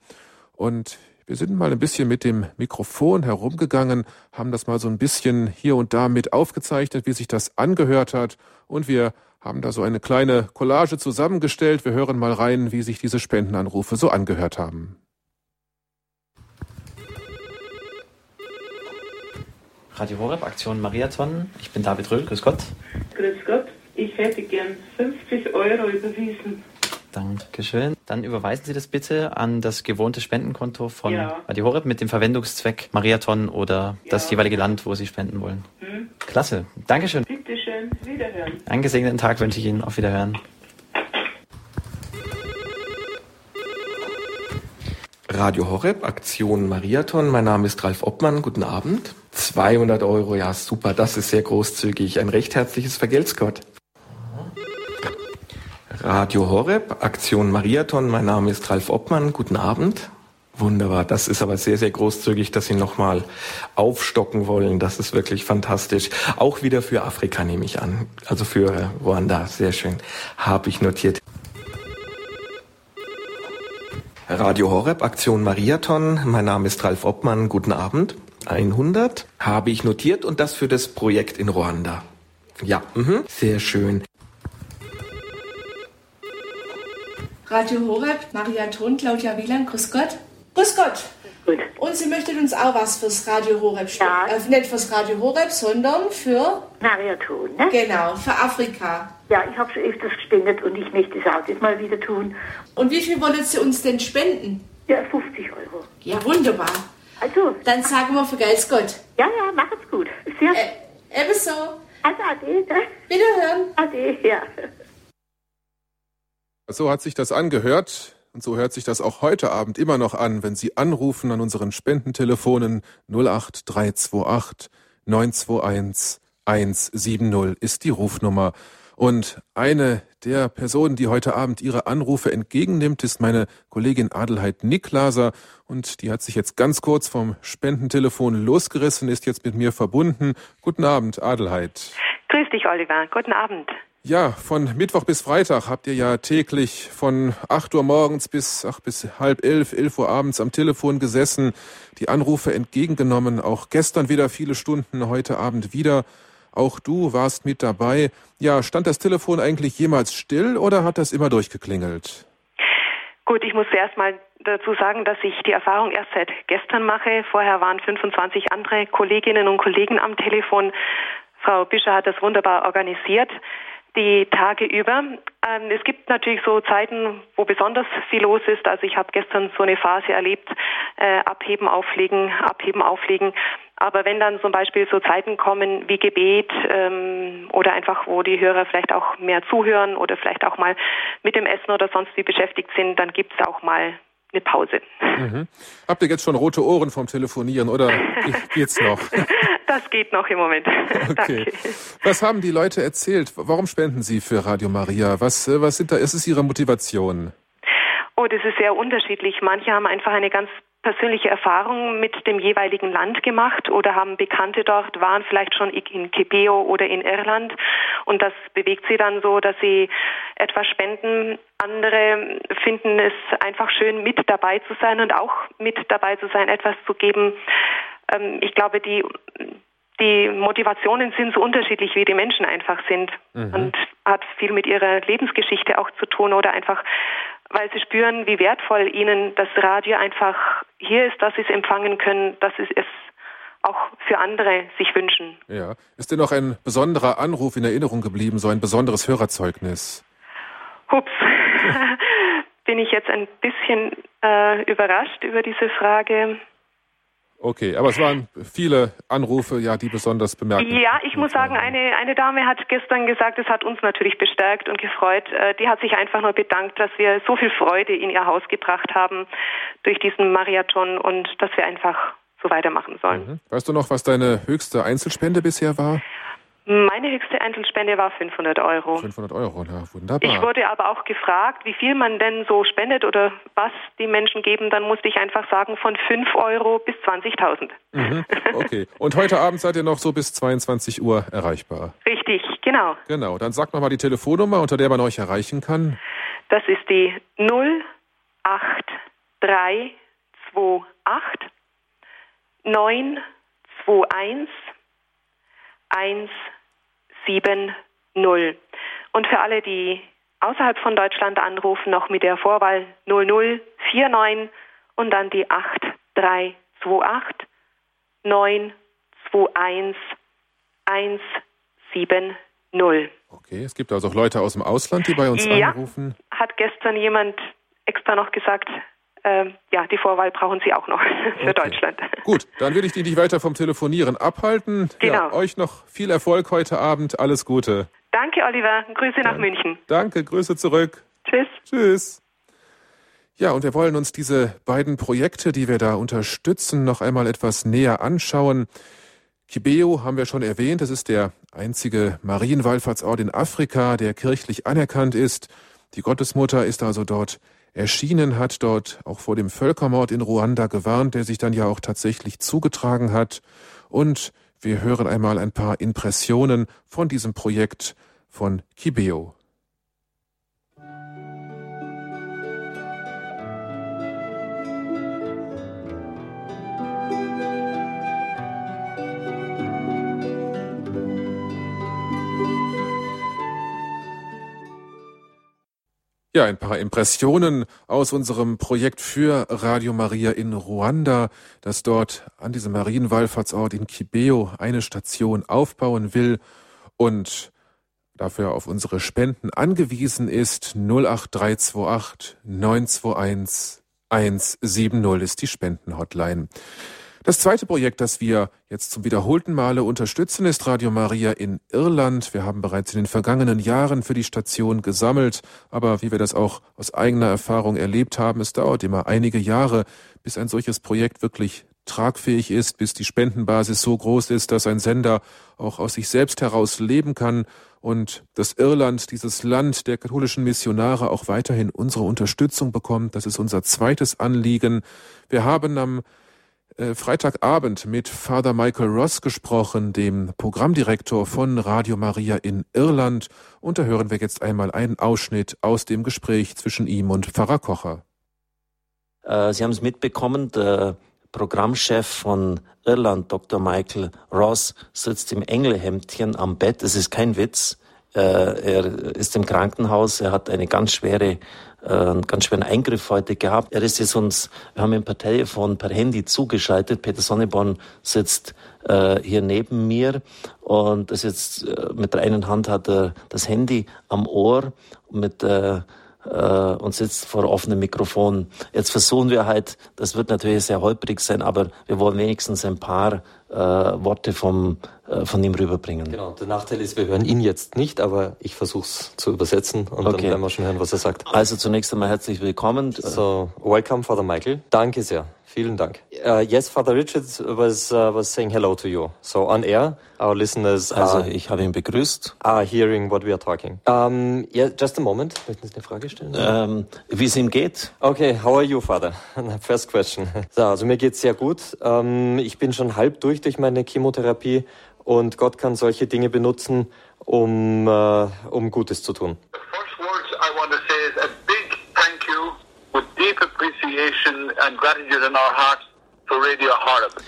und wir sind mal ein bisschen mit dem Mikrofon herumgegangen, haben das mal so ein bisschen hier und da mit aufgezeichnet, wie sich das angehört hat und wir haben da so eine kleine Collage zusammengestellt. Wir hören mal rein, wie sich diese Spendenanrufe so angehört haben. Radio Horeb, Aktion Mariathon. Ich bin David Röhl, grüß Gott. Grüß Gott, ich hätte gern 50 Euro überwiesen. Dankeschön. Dann überweisen Sie das bitte an das gewohnte Spendenkonto von ja. Radio Horeb mit dem Verwendungszweck Mariathon oder ja. das jeweilige Land, wo Sie spenden wollen. Hm. Klasse. Dankeschön. Bitteschön. Wiederhören. Einen gesegneten Tag wünsche ich Ihnen. Auf Wiederhören. Radio Horeb, Aktion Mariathon. Mein Name ist Ralf Obmann. Guten Abend. 200 Euro, ja super, das ist sehr großzügig. Ein recht herzliches Vergelt's Gott. Radio Horeb, Aktion Mariathon. Mein Name ist Ralf Obmann. Guten Abend. Wunderbar. Das ist aber sehr, sehr großzügig, dass Sie nochmal aufstocken wollen. Das ist wirklich fantastisch. Auch wieder für Afrika nehme ich an. Also für Ruanda. Sehr schön. Habe ich notiert. Radio Horeb, Aktion Mariathon. Mein Name ist Ralf Obmann. Guten Abend. 100 habe ich notiert und das für das Projekt in Ruanda. Ja, mh, sehr schön. Radio Horeb, Mariathon, Claudia Wieland, grüß Gott. Grüß Gott. Gut. Und Sie möchten uns auch was fürs Radio Horeb spielen. Ja. Äh, nicht fürs Radio Horeb, sondern für, Mariathon, ne? genau, für Afrika. Ja, ich habe schon öfters gespendet und ich möchte es auch mal wieder tun. Und wie viel wollen Sie uns denn spenden? Ja, 50 Euro. Ja, wunderbar. Also, Dann sagen wir vergelt's Gott. ja, ja, machet's gut. Sehr Äh, ebenso. Also, ade, ne? Wiederhören. Ade, ja. So hat sich das angehört. Und so hört sich das auch heute Abend immer noch an, wenn Sie anrufen an unseren Spendentelefonen 08328 921 170 ist die Rufnummer. Und eine der Personen, die heute Abend ihre Anrufe entgegennimmt, ist meine Kollegin Adelheid Niklaser. Und die hat sich jetzt ganz kurz vom Spendentelefon losgerissen, ist jetzt mit mir verbunden. Guten Abend, Adelheid. Grüß dich, Oliver. Guten Abend. Ja, von Mittwoch bis Freitag habt ihr ja täglich von 8 Uhr morgens bis, ach, bis halb elf, elf Uhr abends am Telefon gesessen, die Anrufe entgegengenommen, auch gestern wieder viele Stunden, heute Abend wieder. Auch du warst mit dabei. Ja, stand das Telefon eigentlich jemals still oder hat das immer durchgeklingelt? Gut, ich muss zuerst mal dazu sagen, dass ich die Erfahrung erst seit gestern mache. Vorher waren 25 andere Kolleginnen und Kollegen am Telefon. Frau Bischer hat das wunderbar organisiert, die Tage über. Ähm, es gibt natürlich so Zeiten, wo besonders viel los ist. Also ich habe gestern so eine Phase erlebt, äh, abheben, auflegen, abheben, auflegen. Aber wenn dann zum Beispiel so Zeiten kommen wie Gebet ähm, oder einfach, wo die Hörer vielleicht auch mehr zuhören oder vielleicht auch mal mit dem Essen oder sonst wie beschäftigt sind, dann gibt es auch mal eine Pause. Mhm. Habt ihr jetzt schon rote Ohren vom Telefonieren oder *laughs* ge- geht's noch? *laughs* Das geht noch im Moment. *laughs* Okay. Danke. Was haben die Leute erzählt? Warum spenden sie für Radio Maria? Was, äh, was sind da, ist es ihre Motivation? Oh, das ist sehr unterschiedlich. Manche haben einfach eine ganz persönliche Erfahrung mit dem jeweiligen Land gemacht oder haben Bekannte dort, waren vielleicht schon in Kibeo oder in Irland und das bewegt sie dann so, dass sie etwas spenden. Andere finden es einfach schön, mit dabei zu sein und auch mit dabei zu sein, etwas zu geben. Ähm, ich glaube, die, die Motivationen sind so unterschiedlich, wie die Menschen einfach sind Mhm. und hat viel mit ihrer Lebensgeschichte auch zu tun oder einfach weil sie spüren, wie wertvoll ihnen das Radio einfach hier ist, dass sie es empfangen können, dass sie es auch für andere sich wünschen. Ja. Ist dir noch ein besonderer Anruf in Erinnerung geblieben, so ein besonderes Hörerzeugnis? Hups, *laughs* bin ich jetzt ein bisschen äh, überrascht über diese Frage. Okay, aber es waren viele Anrufe, ja, die besonders bemerkt. Ja, ich muss sagen, eine, eine Dame hat gestern gesagt, es hat uns natürlich bestärkt und gefreut. Äh, Die hat sich einfach nur bedankt, dass wir so viel Freude in ihr Haus gebracht haben durch diesen Marathon und dass wir einfach so weitermachen sollen. Mhm. Weißt du noch, was deine höchste Einzelspende bisher war? Meine höchste Einzelspende war 500 Euro. 500 Euro, na wunderbar. Ich wurde aber auch gefragt, wie viel man denn so spendet oder was die Menschen geben. Dann musste ich einfach sagen, von 5 Euro bis 20.000. Mhm. *laughs* Okay, und heute Abend seid ihr noch so bis 22 Uhr erreichbar. Richtig, genau. Genau, dann sagt mal die Telefonnummer, unter der man euch erreichen kann. Das ist die 08328 921 170. Und für alle, die außerhalb von Deutschland anrufen, noch mit der Vorwahl 0049 und dann die 8328 921 170. Okay, es gibt also auch Leute aus dem Ausland, die bei uns Ja. anrufen. Hat gestern jemand extra noch gesagt, ähm, ja, die Vorwahl brauchen Sie auch noch *laughs* für Deutschland. Gut, dann will ich die nicht weiter vom Telefonieren abhalten. Ja, Genau. euch noch viel Erfolg heute Abend, alles Gute. Danke, Oliver. Grüße nach München. Danke, Grüße zurück. Tschüss. Tschüss. Ja, und wir wollen uns diese beiden Projekte, die wir da unterstützen, noch einmal etwas näher anschauen. Kibeo haben wir schon erwähnt, das ist der einzige Marienwallfahrtsort in Afrika, der kirchlich anerkannt ist. Die Gottesmutter ist also dort erschienen, hat dort auch vor dem Völkermord in Ruanda gewarnt, der sich dann ja auch tatsächlich zugetragen hat. Und wir hören einmal ein paar Impressionen von diesem Projekt von Kibeo. Ja, ein paar Impressionen aus unserem Projekt für Radio Maria in Ruanda, das dort an diesem Marienwallfahrtsort in Kibeo eine Station aufbauen will und dafür auf unsere Spenden angewiesen ist. 08328 921 170 ist die Spendenhotline. Das zweite Projekt, das wir jetzt zum wiederholten Male unterstützen, ist Radio Maria in Irland. Wir haben bereits in den vergangenen Jahren für die Station gesammelt, aber wie wir das auch aus eigener Erfahrung erlebt haben, es dauert immer einige Jahre, bis ein solches Projekt wirklich tragfähig ist, bis die Spendenbasis so groß ist, dass ein Sender auch aus sich selbst heraus leben kann und dass Irland, dieses Land der katholischen Missionare, auch weiterhin unsere Unterstützung bekommt. Das ist unser zweites Anliegen. Wir haben am Freitagabend mit Father Michael Ross gesprochen, dem Programmdirektor von Radio Maria in Irland. Und da hören wir jetzt einmal einen Ausschnitt aus dem Gespräch zwischen ihm und Pfarrer Kocher. Äh, Sie haben es mitbekommen, der Programmchef von Irland, Dr. Michael Ross, sitzt im Engelhemdchen am Bett. Es ist kein Witz. Äh, er ist im Krankenhaus. Er hat eine ganz schwere äh, einen ganz schweren Eingriff heute gehabt. Er ist jetzt uns, wir haben ihn per Telefon, per Handy zugeschaltet. Peter Sonneborn sitzt äh, hier neben mir und ist jetzt äh, mit der einen Hand hat er das Handy am Ohr mit äh, äh, und sitzt vor offenem Mikrofon. Jetzt versuchen wir halt, das wird natürlich sehr holprig sein, aber wir wollen wenigstens ein paar äh, Worte vom, von ihm rüberbringen. Genau, der Nachteil ist, wir hören ihn jetzt nicht, aber ich versuche es zu übersetzen und okay. dann werden wir schon hören, was er sagt. Also zunächst einmal herzlich willkommen. So, welcome, Father Michael. Danke sehr. Vielen Dank. Uh, yes, Father Richard was uh, was saying hello to you. So on air, our listeners also ich habe ihn begrüßt. Are hearing what we are talking. Um, yeah, just a moment. Möchten Sie eine Frage stellen? Um, ähm, wie es ihm geht? Okay, how are you, Father? *laughs* First question. So, also mir geht's sehr gut. Um, ich bin schon halb durch durch meine Chemotherapie und Gott kann solche Dinge benutzen, um uh, um Gutes zu tun.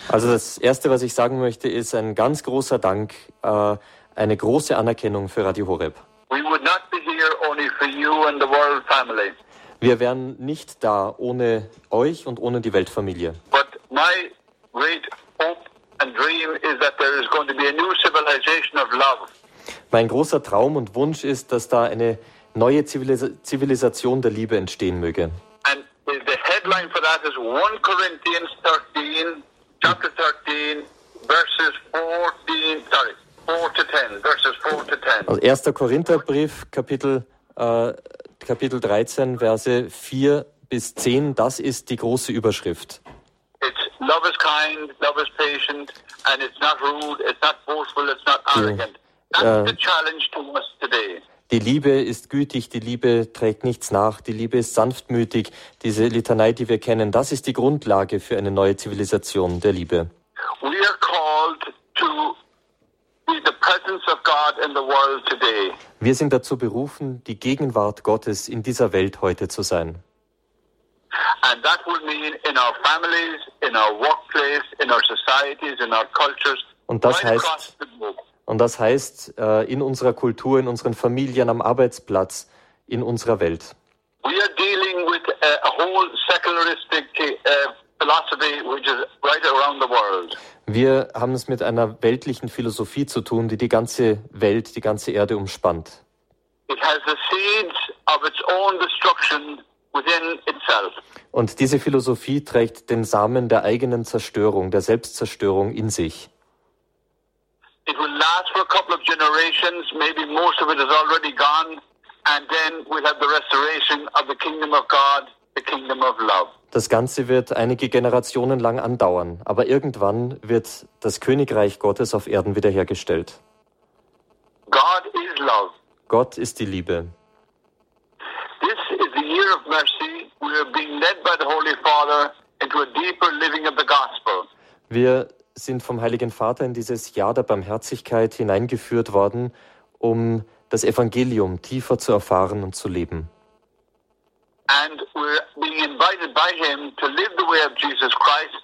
Also das erste, was ich sagen möchte, ist ein ganz großer Dank, äh, eine große Anerkennung für Radio Horeb. Wir wären nicht da ohne euch und ohne die Weltfamilie. But my great hope and dream is that there is going to be a new civilization of love. Mein großer Traum und Wunsch ist, dass da eine neue Zivilisation der Liebe entstehen möge. And the headline for that is 1 Corinthians 13, chapter 13, verses 14, sorry, 4 to 10, verses 4 to 10. Also 1. Korintherbrief, Kapitel, äh, Kapitel 13, Verse 4 bis 10, das ist die große Überschrift. Love is kind, love is patient, and it's not rude, it's not boastful, it's not arrogant. That's äh, the challenge to us today. Die Liebe ist gütig, die Liebe trägt nichts nach, die Liebe ist sanftmütig. Diese Litanei, die wir kennen, das ist die Grundlage für eine neue Zivilisation der Liebe. We are called to be the presence of God in the world today. Wir sind dazu berufen, die Gegenwart Gottes in dieser Welt heute zu sein. And that will mean in our families, in our workplace, in our societies, in our cultures. Und das heißt und das heißt äh, in unserer Kultur, in unseren Familien, am Arbeitsplatz, in unserer Welt. We are dealing with a whole secularistic uh, philosophy which is right around the world. Wir haben es mit einer weltlichen Philosophie zu tun, die die ganze Welt, die ganze Erde umspannt. It has the seeds of its own destruction. Und diese Philosophie trägt den Samen der eigenen Zerstörung, der Selbstzerstörung in sich. It will last for a couple of generations. Maybe most of it is already gone. And then we'll have the restoration of the kingdom of God, the kingdom of love. Das Ganze wird einige Generationen lang andauern, aber irgendwann wird das Königreich Gottes auf Erden wiederhergestellt. God is love. Gott ist die Liebe. Year of mercy, we are being led by the Holy Father into a deeper living of the gospel. Wir sind vom Heiligen Vater in dieses Jahr der Barmherzigkeit hineingeführt worden, um das Evangelium tiefer zu erfahren und zu leben. And we're being invited by Him to live the way of Jesus Christ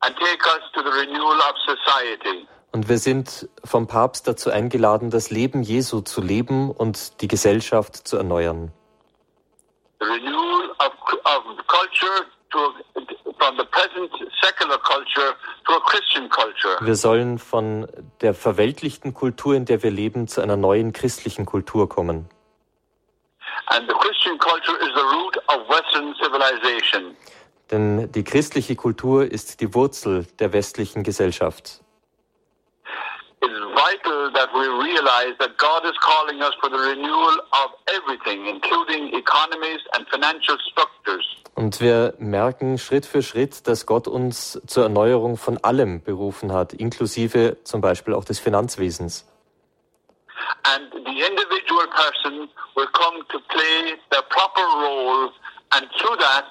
and take us to the renewal of society. Und wir sind vom Papst dazu eingeladen, das Leben Jesu zu leben und die Gesellschaft zu erneuern. The renewal of, of culture to, from the present secular culture to a Christian culture. Wir sollen von der verweltlichten Kultur, in der wir leben, zu einer neuen christlichen Kultur kommen. And the Christian culture is the root of Western civilization. Denn die christliche Kultur ist die Wurzel der westlichen Gesellschaft. It's vital that we realize that God is calling us for the renewal of everything, including economies and financial structures. Und wir merken Schritt für Schritt, dass Gott uns zur Erneuerung von allem berufen hat, inklusive zum Beispiel auch des Finanzwesens. And the individual person will come to play the proper role, and through that,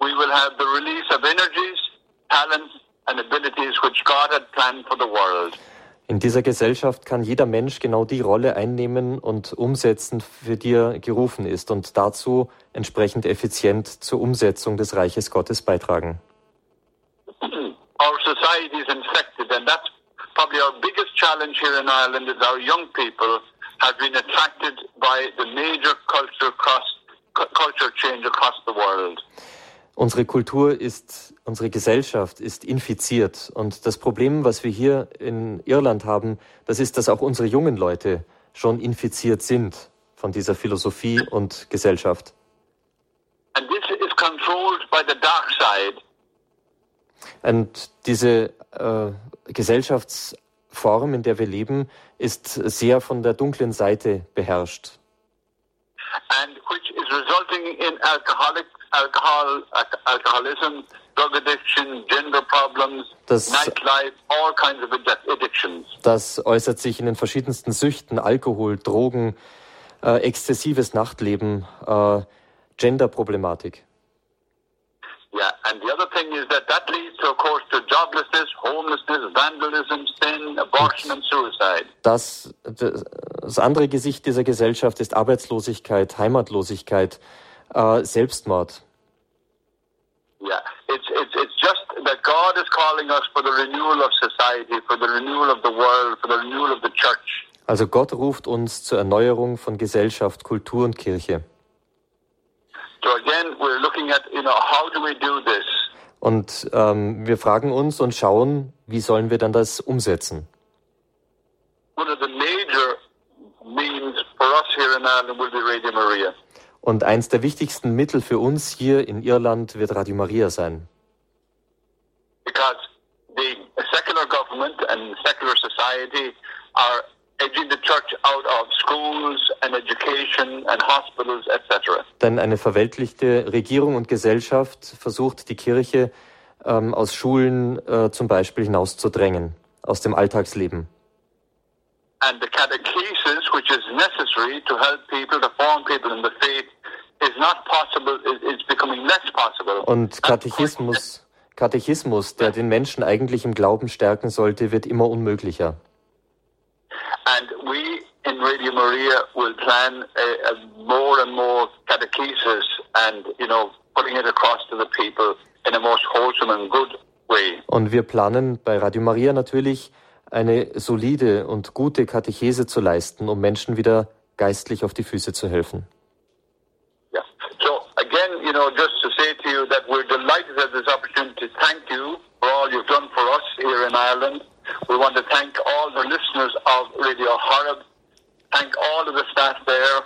we will have the release of energies, talents, and abilities which God had planned for the world. In dieser Gesellschaft kann jeder Mensch genau die Rolle einnehmen und umsetzen, für die er gerufen ist und dazu entsprechend effizient zur Umsetzung des Reiches Gottes beitragen. Our society is infected, and that's probably our biggest challenge here in Ireland is our young people have been attracted by the major culture cross, cu- culture change across the world. Unsere Kultur ist, unsere Gesellschaft ist infiziert. Und das Problem, was wir hier in Irland haben, das ist, dass auch unsere jungen Leute schon infiziert sind von dieser Philosophie und Gesellschaft. And this is controlled by the dark side. Und diese äh, Gesellschaftsform, in der wir leben, ist sehr von der dunklen Seite beherrscht. and which is resulting in alcoholic alcohol al- alcoholism, drug addiction, gender problems, Das- nightlife, all kinds of addic- addictions. Das äußert sich in den verschiedensten Süchten, Alkohol, Drogen, äh, exzessives Nachtleben, äh, Genderproblematik. Yeah, and the other thing is that that leads to, of course, to joblessness, homelessness, vandalism, sin, abortion, and suicide. Das, das andere Gesicht dieser Gesellschaft ist Arbeitslosigkeit, Heimatlosigkeit, äh, Selbstmord. Yeah, it's it's it's just that God is calling us for the renewal of society, for the renewal of the world, for the renewal of the church. Also Gott ruft uns zur Erneuerung von Gesellschaft, Kultur und Kirche. So again, we're looking at you know how do we do this? Und ähm, wir fragen uns und schauen, wie sollen wir dann das umsetzen? One of the major means for us here in Ireland will be Radio Maria. Und eins der wichtigsten Mittel für uns hier in Irland wird Radio Maria sein. because the secular government and secular society are edging the church out of schools and education and hospitals, etc. Denn eine verweltlichte Regierung und Gesellschaft versucht, die Kirche ähm, aus Schulen äh, zum Beispiel hinauszudrängen, aus dem Alltagsleben. And the catechesis, which is necessary to help people, to form people in the faith, Und Katechismus, Katechismus, der den Menschen eigentlich im Glauben stärken sollte, wird immer unmöglicher. And we in Radio Maria will plan a, a more and more catechesis and, you know, putting it across to the people in a most wholesome and good way. Und wir planen bei Radio Maria natürlich eine solide und gute Katechese zu leisten, um Menschen wieder geistlich auf die Füße zu helfen. Yeah. So again, you know, just to say to you that we're delighted at this opportunity. Thank you for all you've done for us here in Ireland. We want to thank all the listeners of Radio Horeb. Thank all of the staff there,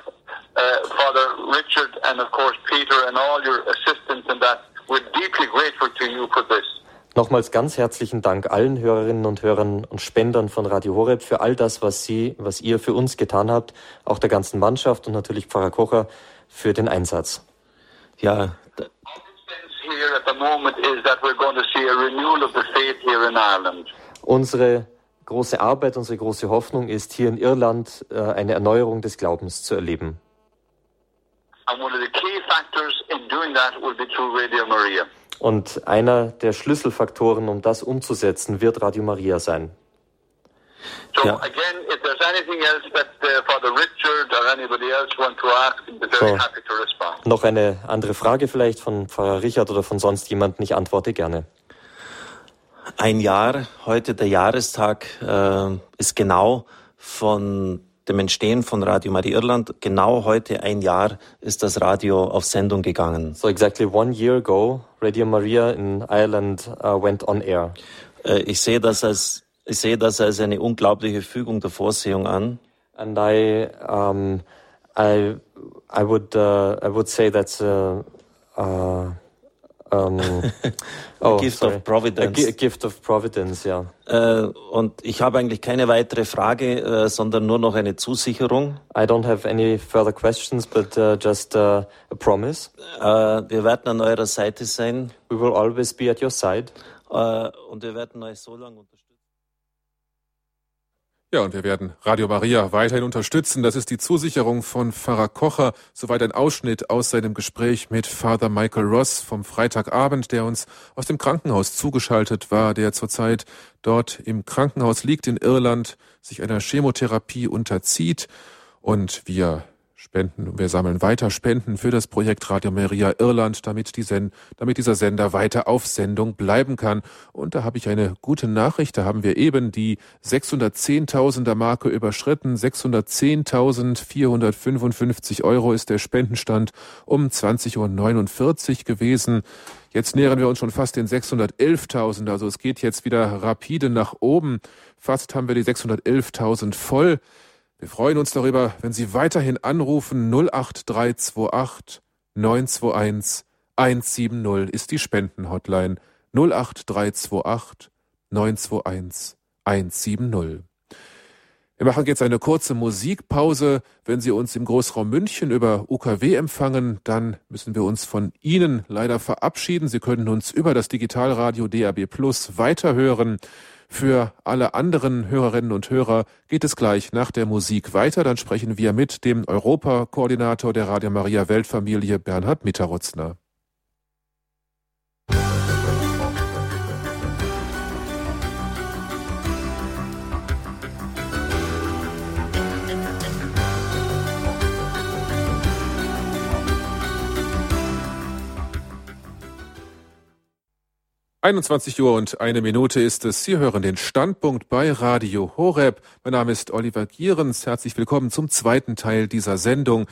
uh, Father Richard and of course Peter and all your assistants in that. We're deeply grateful to you for this. Nochmals ganz herzlichen Dank allen Hörerinnen und Hörern und Spendern von Radio Horeb für all das, was Sie, was ihr für uns getan habt, auch der ganzen Mannschaft und natürlich Pfarrer Kocher für den Einsatz. Ja. Unsere große Arbeit, unsere große Hoffnung ist, hier in Irland äh, eine Erneuerung des Glaubens zu erleben. Und einer der Schlüsselfaktoren, um das umzusetzen, wird Radio Maria sein. So again, if there's anything else that uh, Father Richard or anybody else want to ask, be very So. happy to respond. Noch eine andere Frage vielleicht von Pfarrer Richard oder von sonst jemandem. Ich antworte gerne. Ein Jahr, heute der Jahrestag, äh, ist genau von dem Entstehen von Radio Maria Irland, genau heute ein Jahr ist das Radio auf Sendung gegangen. So exactly one year ago, Radio Maria in Ireland uh, went on air. Äh, ich sehe das als ich sehe das als eine unglaubliche Fügung der Vorsehung an. And I, um, I, I would, uh, I would say that's a, uh, um, *laughs* A gift of A, providence. a gift of providence, ja. Äh, und ich habe eigentlich keine weitere Frage, äh, sondern nur noch eine Zusicherung. I don't have any further questions, but uh, just uh, a promise. Äh, wir werden an eurer Seite sein. We will always be at your side. Und wir werden euch so lange unterstützen. Ja, und wir werden Radio Maria weiterhin unterstützen. Das ist die Zusicherung von Pfarrer Kocher. Soweit ein Ausschnitt aus seinem Gespräch mit Father Michael Ross vom Freitagabend, der uns aus dem Krankenhaus zugeschaltet war, der zurzeit dort im Krankenhaus liegt in Irland, sich einer Chemotherapie unterzieht. Und wir spenden, wir sammeln weiter Spenden für das Projekt Radio Maria Irland, damit, die Sen damit dieser Sender weiter auf Sendung bleiben kann. Und da habe ich eine gute Nachricht. Da haben wir eben die 610.000er Marke überschritten. 610.455 Euro ist der Spendenstand um 20.49 Uhr gewesen. Jetzt nähern wir uns schon fast den 611.000. Also es geht jetzt wieder rapide nach oben. Fast haben wir die 611.000 voll. Wir freuen uns darüber, wenn Sie weiterhin anrufen. 08328 921 170 ist die Spendenhotline. 08328 921 170. Wir machen jetzt eine kurze Musikpause. Wenn Sie uns im Großraum München über UKW empfangen, dann müssen wir uns von Ihnen leider verabschieden. Sie können uns über das Digitalradio DAB Plus weiterhören. Für alle anderen Hörerinnen und Hörer geht es gleich nach der Musik weiter. Dann sprechen wir mit dem Europakoordinator der Radio Maria Weltfamilie Bernhard Mitterrutzner. 21 Uhr und eine Minute ist es. Sie hören den Standpunkt bei Radio Horeb. Mein Name ist Oliver Gierens. Herzlich willkommen zum zweiten Teil dieser Sendung.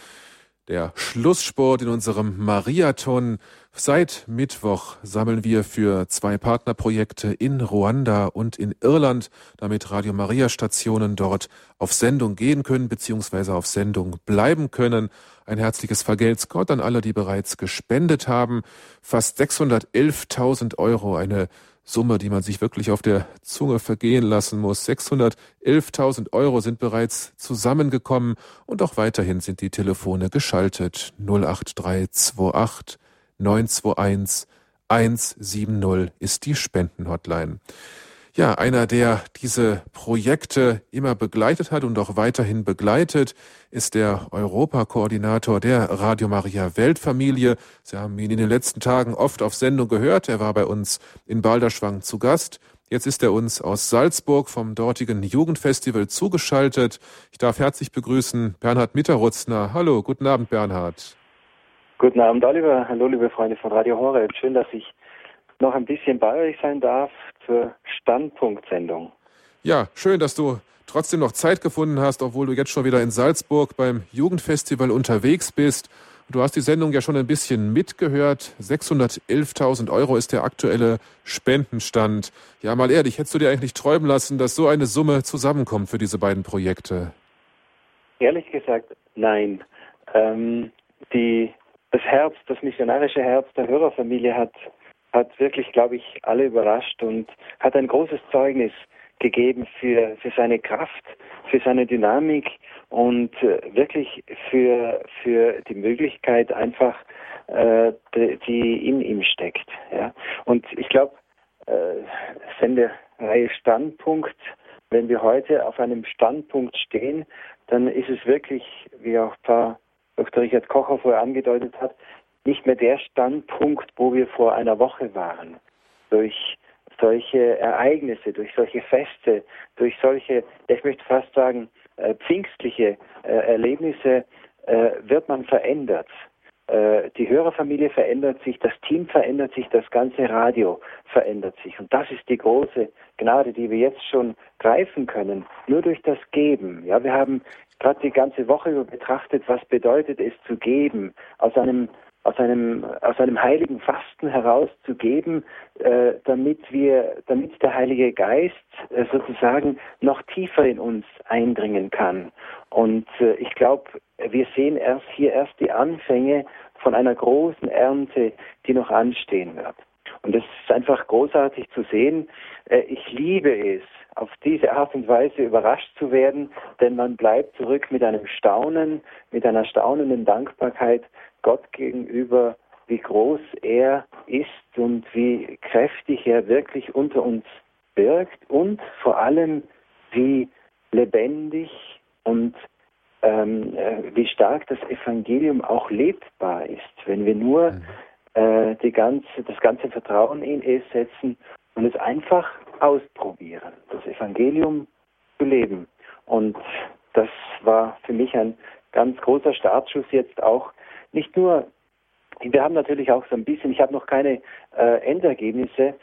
Der Schlusssport in unserem Mariathon. Seit Mittwoch sammeln wir für zwei Partnerprojekte in Ruanda und in Irland, damit Radio Maria Stationen dort auf Sendung gehen können bzw. auf Sendung bleiben können. Ein herzliches Vergelt's Gott an alle, die bereits gespendet haben. Fast 611.000 Euro, eine Summe, die man sich wirklich auf der Zunge vergehen lassen muss. 611.000 Euro sind bereits zusammengekommen und auch weiterhin sind die Telefone geschaltet. 08328 921 170 ist die Spendenhotline. Ja, einer, der diese Projekte immer begleitet hat und auch weiterhin begleitet, ist der Europakoordinator der Radio Maria Weltfamilie. Sie haben ihn in den letzten Tagen oft auf Sendung gehört. Er war bei uns in Balderschwang zu Gast. Jetzt ist er uns aus Salzburg vom dortigen Jugendfestival zugeschaltet. Ich darf herzlich begrüßen Bernhard Mitterutzner. Hallo, guten Abend, Bernhard. Guten Abend, Oliver. Hallo, liebe Freunde von Radio Horeb. Schön, dass ich noch ein bisschen bei euch sein darf zur Standpunktsendung. Ja, schön, dass du trotzdem noch Zeit gefunden hast, obwohl du jetzt schon wieder in Salzburg beim Jugendfestival unterwegs bist. Du hast die Sendung ja schon ein bisschen mitgehört. 611.000 Euro ist der aktuelle Spendenstand. Ja, mal ehrlich, hättest du dir eigentlich träumen lassen, dass so eine Summe zusammenkommt für diese beiden Projekte? Ehrlich gesagt, nein. Ähm, die, das Herz, das missionarische Herz der Hörerfamilie hat, hat wirklich, glaube ich, alle überrascht und hat ein großes Zeugnis gegeben für, für seine Kraft, für seine Dynamik und äh, wirklich für, für die Möglichkeit einfach, äh, die, in ihm steckt. Ja? Und ich glaube, äh, Sendereihe Standpunkt, wenn wir heute auf einem Standpunkt stehen, dann ist es wirklich, wie auch Dr. Richard Kocher vorher angedeutet hat, nicht mehr der Standpunkt, wo wir vor einer Woche waren. Durch solche Ereignisse, durch solche Feste, durch solche, ich möchte fast sagen, äh, pfingstliche äh, Erlebnisse äh, wird man verändert. Äh, die Hörerfamilie verändert sich, das Team verändert sich, das ganze Radio verändert sich. Und das ist die große Gnade, die wir jetzt schon greifen können, nur durch das Geben. Ja, wir haben gerade die ganze Woche über betrachtet, was bedeutet es zu geben, aus einem aus einem, aus einem heiligen Fasten herauszugeben, äh, damit wir, damit der Heilige Geist äh, sozusagen noch tiefer in uns eindringen kann. Und äh, ich glaube, wir sehen erst hier erst die Anfänge von einer großen Ernte, die noch anstehen wird. Und es ist einfach großartig zu sehen. Äh, ich liebe es, auf diese Art und Weise überrascht zu werden, denn man bleibt zurück mit einem Staunen, mit einer staunenden Dankbarkeit Gott gegenüber, wie groß er ist und wie kräftig er wirklich unter uns wirkt und vor allem wie lebendig und ähm, äh, wie stark das Evangelium auch lebbar ist, wenn wir nur mhm. äh, die ganze, das ganze Vertrauen in es setzen und es einfach ausprobieren, das Evangelium zu leben. Und das war für mich ein ganz großer Startschuss jetzt auch nicht nur, wir haben natürlich auch so ein bisschen, ich habe noch keine äh, Endergebnisse,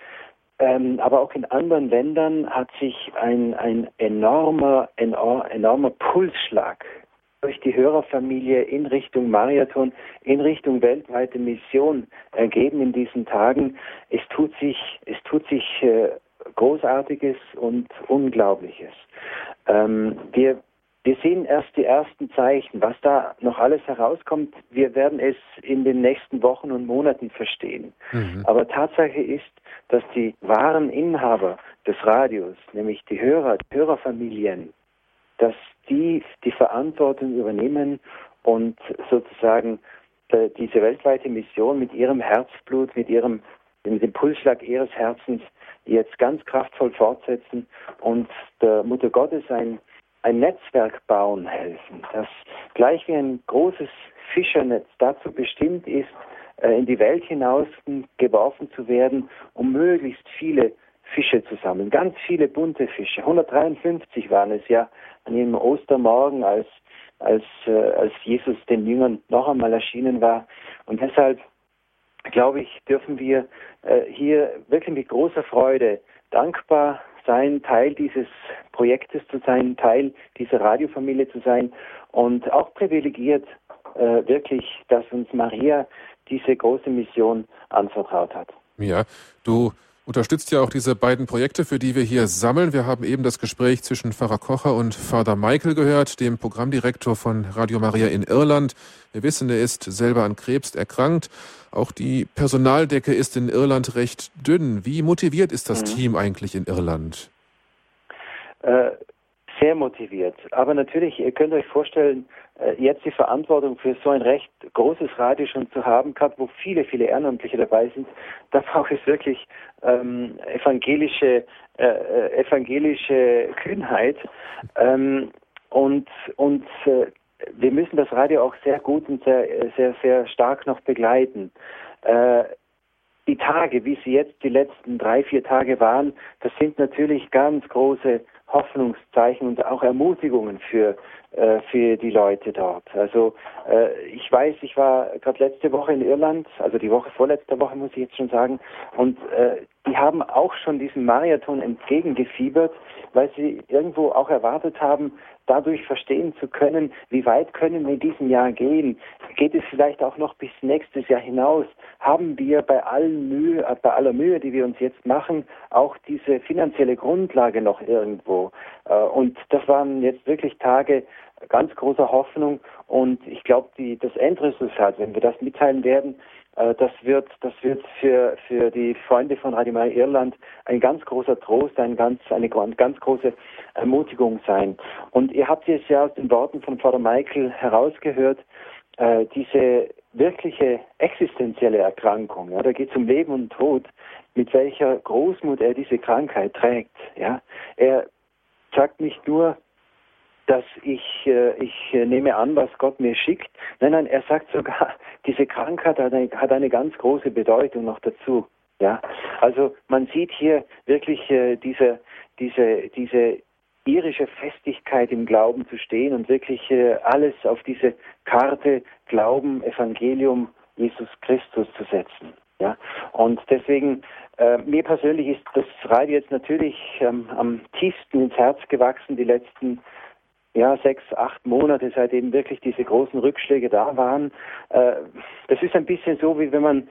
ähm, aber auch in anderen Ländern hat sich ein, ein enormer, enormer, enormer Pulsschlag durch die Hörerfamilie in Richtung Marathon, in Richtung weltweite Mission ergeben in diesen Tagen. Es tut sich, es tut sich äh, Großartiges und Unglaubliches. Ähm, wir wir sehen erst die ersten Zeichen. Was da noch alles herauskommt, wir werden es in den nächsten Wochen und Monaten verstehen. Mhm. Aber Tatsache ist, dass die wahren Inhaber des Radios, nämlich die Hörer, die Hörerfamilien, dass die die Verantwortung übernehmen und sozusagen äh, diese weltweite Mission mit ihrem Herzblut, mit ihrem mit dem Pulsschlag ihres Herzens jetzt ganz kraftvoll fortsetzen und der Mutter Gottes ein ein Netzwerk bauen helfen, das gleich wie ein großes Fischernetz dazu bestimmt ist, äh, in die Welt hinaus geworfen zu werden, um möglichst viele Fische zu sammeln. Ganz viele bunte Fische. 153 waren es ja an jedem Ostermorgen, als, als, äh, als Jesus den Jüngern noch einmal erschienen war. Und deshalb, glaube ich, dürfen wir äh, hier wirklich mit großer Freude dankbar sein, Teil dieses Projektes zu sein, Teil dieser Radiofamilie zu sein und auch privilegiert äh, wirklich, dass uns Maria diese große Mission anvertraut hat. Ja, du unterstützt ja auch diese beiden Projekte, für die wir hier sammeln. Wir haben eben das Gespräch zwischen Pfarrer Kocher und Vater Michael gehört, dem Programmdirektor von Radio Maria in Irland. Wir wissen, er ist selber an Krebs erkrankt. Auch die Personaldecke ist in Irland recht dünn. Wie motiviert ist das mhm. Team eigentlich in Irland? Äh, sehr motiviert. Aber natürlich, ihr könnt euch vorstellen, jetzt die Verantwortung für so ein recht großes Radio schon zu haben, gerade wo viele, viele Ehrenamtliche dabei sind, da braucht *laughs* es wirklich ähm, evangelische, äh, äh, evangelische Kühnheit. Ähm, und und äh, wir müssen das Radio auch sehr gut und sehr, sehr, sehr stark noch begleiten. Äh, die Tage, wie sie jetzt die letzten drei, vier Tage waren, das sind natürlich ganz große Hoffnungszeichen und auch Ermutigungen für, äh, für die Leute dort. Also äh, ich weiß, ich war gerade letzte Woche in Irland, also die Woche vorletzte Woche muss ich jetzt schon sagen, und äh, die haben auch schon diesem Marathon entgegengefiebert, weil sie irgendwo auch erwartet haben, dadurch verstehen zu können, wie weit können wir in diesem Jahr gehen. Geht es vielleicht auch noch bis nächstes Jahr hinaus? Haben wir bei allen Mühe, äh, bei aller Mühe, die wir uns jetzt machen, auch diese finanzielle Grundlage noch irgendwo? Äh, und das waren jetzt wirklich Tage ganz großer Hoffnung und ich glaube, das Endresultat, wenn wir das mitteilen werden, äh, das wird, das wird für, für die Freunde von Radio Irland ein ganz großer Trost, ein ganz, eine ganz große Ermutigung sein. Und ihr habt es ja aus den Worten von Vater Michael herausgehört, äh, diese wirkliche existenzielle Erkrankung, ja, da geht es um Leben und Tod, mit welcher Großmut er diese Krankheit trägt. Ja. Er sagt nicht nur, dass ich, äh, ich nehme an, was Gott mir schickt. Nein, nein, er sagt sogar, *laughs* diese Krankheit hat eine, hat eine ganz große Bedeutung noch dazu. Ja, also man sieht hier wirklich äh, diese, diese, diese irische Festigkeit im Glauben zu stehen und wirklich äh, alles auf diese Karte Glauben, Evangelium, Jesus Christus zu setzen. Ja, und deswegen äh, mir persönlich ist das Radio jetzt natürlich ähm, am tiefsten ins Herz gewachsen die letzten ja, sechs, acht Monate, seitdem wirklich diese großen Rückschläge da waren. Äh, das ist ein bisschen so, wie wenn man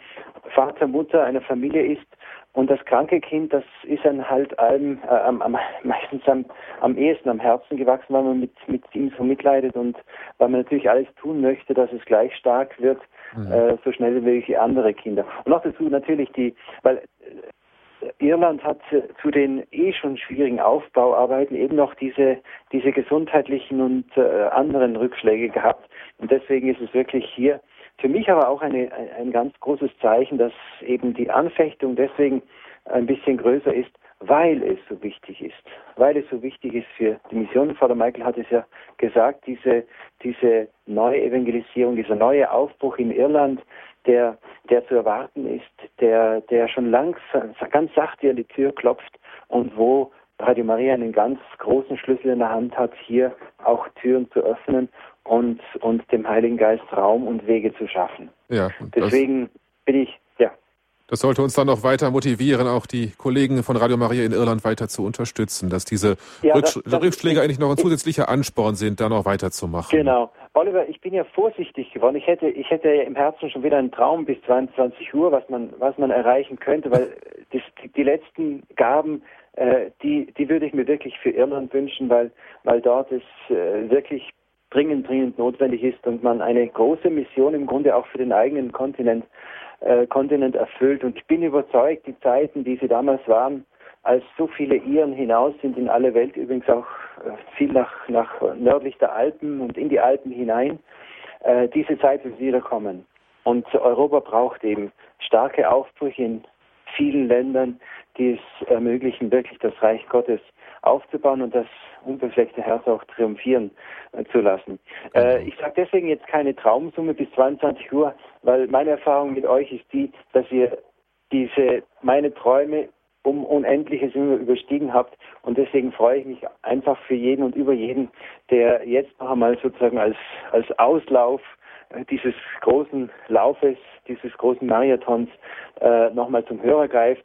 Vater, Mutter einer Familie ist und das kranke Kind, das ist dann halt allem, äh, am, am, meistens am, am ehesten am Herzen gewachsen, weil man mit, mit ihm so mitleidet und weil man natürlich alles tun möchte, dass es gleich stark wird, mhm. äh, so schnell wie möglich andere Kinder. Und noch dazu natürlich die, weil Irland hat zu den eh schon schwierigen Aufbauarbeiten eben noch diese, diese gesundheitlichen und äh, anderen Rückschläge gehabt. Und deswegen ist es wirklich hier für mich aber auch eine, ein, ganz großes Zeichen, dass eben die Anfechtung deswegen ein bisschen größer ist, weil es so wichtig ist. Weil es so wichtig ist für die Mission. Vater Michael hat es ja gesagt, diese, diese neue Evangelisierung, dieser neue Aufbruch in Irland, der, der zu erwarten ist, der, der schon lang, ganz sachte an die Tür klopft und wo Radio Maria einen ganz großen Schlüssel in der Hand hat, hier auch Türen zu öffnen und, und dem Heiligen Geist Raum und Wege zu schaffen. Ja, Deswegen bin ich. Das sollte uns dann noch weiter motivieren, auch die Kollegen von Radio Maria in Irland weiter zu unterstützen, dass diese ja, Rücksch das, das Rückschläge eigentlich noch ein zusätzlicher Ansporn sind, da noch weiterzumachen. Genau. Oliver, ich bin ja vorsichtig geworden. Ich hätte, ich hätte im Herzen schon wieder einen Traum bis 22 Uhr, was man, was man erreichen könnte, weil *laughs* das, die letzten Gaben, äh, die, die würde ich mir wirklich für Irland wünschen, weil, weil dort es äh, wirklich dringend, dringend notwendig ist und man eine große Mission im Grunde auch für den eigenen Kontinent, äh, Kontinent erfüllt. Und ich bin überzeugt, die Zeiten, die sie damals waren, als so viele Iren hinaus sind in alle Welt, übrigens auch äh, viel nach, nach nördlich der Alpen und in die Alpen hinein, äh, diese Zeit wird wiederkommen. Und Europa braucht eben starke Aufbrüche in vielen Ländern, die es ermöglichen, wirklich das Reich Gottes aufzubauen und das unbefleckte Herz auch triumphieren äh, zu lassen. Äh, ich sage deswegen jetzt keine Traumsumme bis 22 Uhr, weil meine Erfahrung mit euch ist die, dass ihr diese meine Träume um Unendliches immer überstiegen habt. Und deswegen freue ich mich einfach für jeden und über jeden, der jetzt noch einmal sozusagen als, als Auslauf dieses großen Laufes, dieses großen Marathons äh, nochmal zum Hörer greift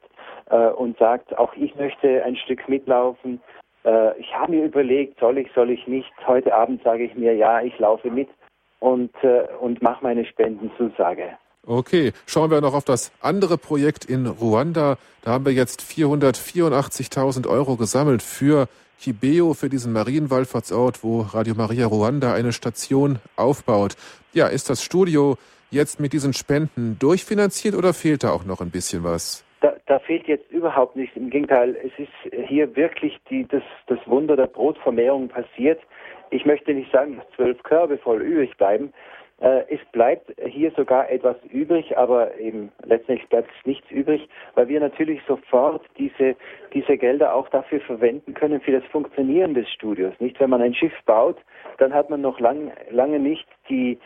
äh, und sagt, auch ich möchte ein Stück mitlaufen. Äh, ich habe mir überlegt, soll ich, soll ich nicht. Heute Abend sage ich mir, ja, ich laufe mit und, äh, und mache meine Spendenzusage. Okay, schauen wir noch auf das andere Projekt in Ruanda. Da haben wir jetzt 484.000 Euro gesammelt für Kibeo, für diesen Marienwallfahrtsort, wo Radio Maria Ruanda eine Station aufbaut. Ja, ist das Studio jetzt mit diesen Spenden durchfinanziert oder fehlt da auch noch ein bisschen was? Da, da fehlt jetzt überhaupt nichts. Im Gegenteil, es ist hier wirklich die, das, das Wunder der Brotvermehrung passiert. Ich möchte nicht sagen, dass zwölf Körbe voll übrig bleiben, es bleibt hier sogar etwas übrig, aber eben letztendlich bleibt nichts übrig, weil wir natürlich sofort diese, diese Gelder auch dafür verwenden können für das Funktionieren des Studios. Nicht, wenn man ein Schiff baut, dann hat man noch lang, lange nicht die,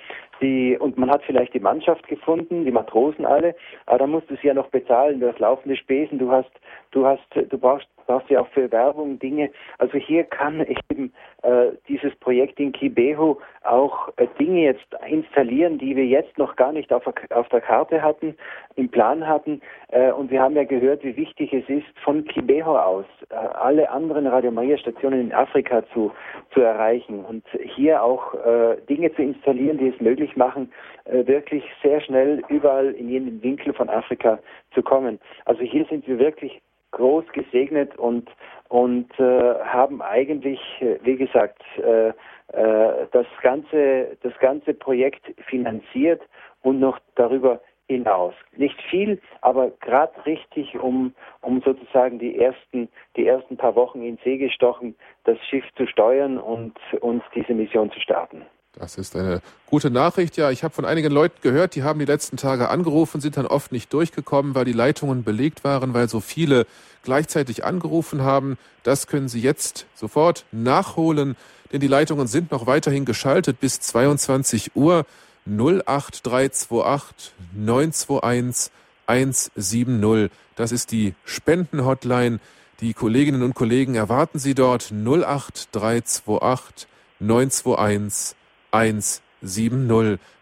die, und man hat vielleicht die Mannschaft gefunden, die Matrosen alle, aber dann musst du sie ja noch bezahlen, du hast laufende Spesen, du hast, du hast, du brauchst brauchst ja auch für Werbung Dinge. Also hier kann eben äh, dieses Projekt in Kibeho auch äh, Dinge jetzt installieren, die wir jetzt noch gar nicht auf, auf der Karte hatten, im Plan hatten. Äh, und wir haben ja gehört, wie wichtig es ist, von Kibeho aus äh, alle anderen Radio Maria Stationen in Afrika zu, zu erreichen und hier auch äh, Dinge zu installieren, die es möglich machen, äh, wirklich sehr schnell überall in jeden Winkel von Afrika zu kommen. Also hier sind wir wirklich groß gesegnet und und äh, haben eigentlich, äh, wie gesagt, äh, äh, das ganze das ganze Projekt finanziert und noch darüber hinaus. Nicht viel, aber gerade richtig, um um sozusagen die ersten die ersten paar Wochen in See gestochen, das Schiff zu steuern und und diese Mission zu starten. Das ist eine gute Nachricht. Ja, ich habe von einigen Leuten gehört, die haben die letzten Tage angerufen, sind dann oft nicht durchgekommen, weil die Leitungen belegt waren, weil so viele gleichzeitig angerufen haben. Das können Sie jetzt sofort nachholen, denn die Leitungen sind noch weiterhin geschaltet bis 22 Uhr 08328 921 170. Das ist die Spendenhotline. Die Kolleginnen und Kollegen erwarten Sie dort 08328 921 170.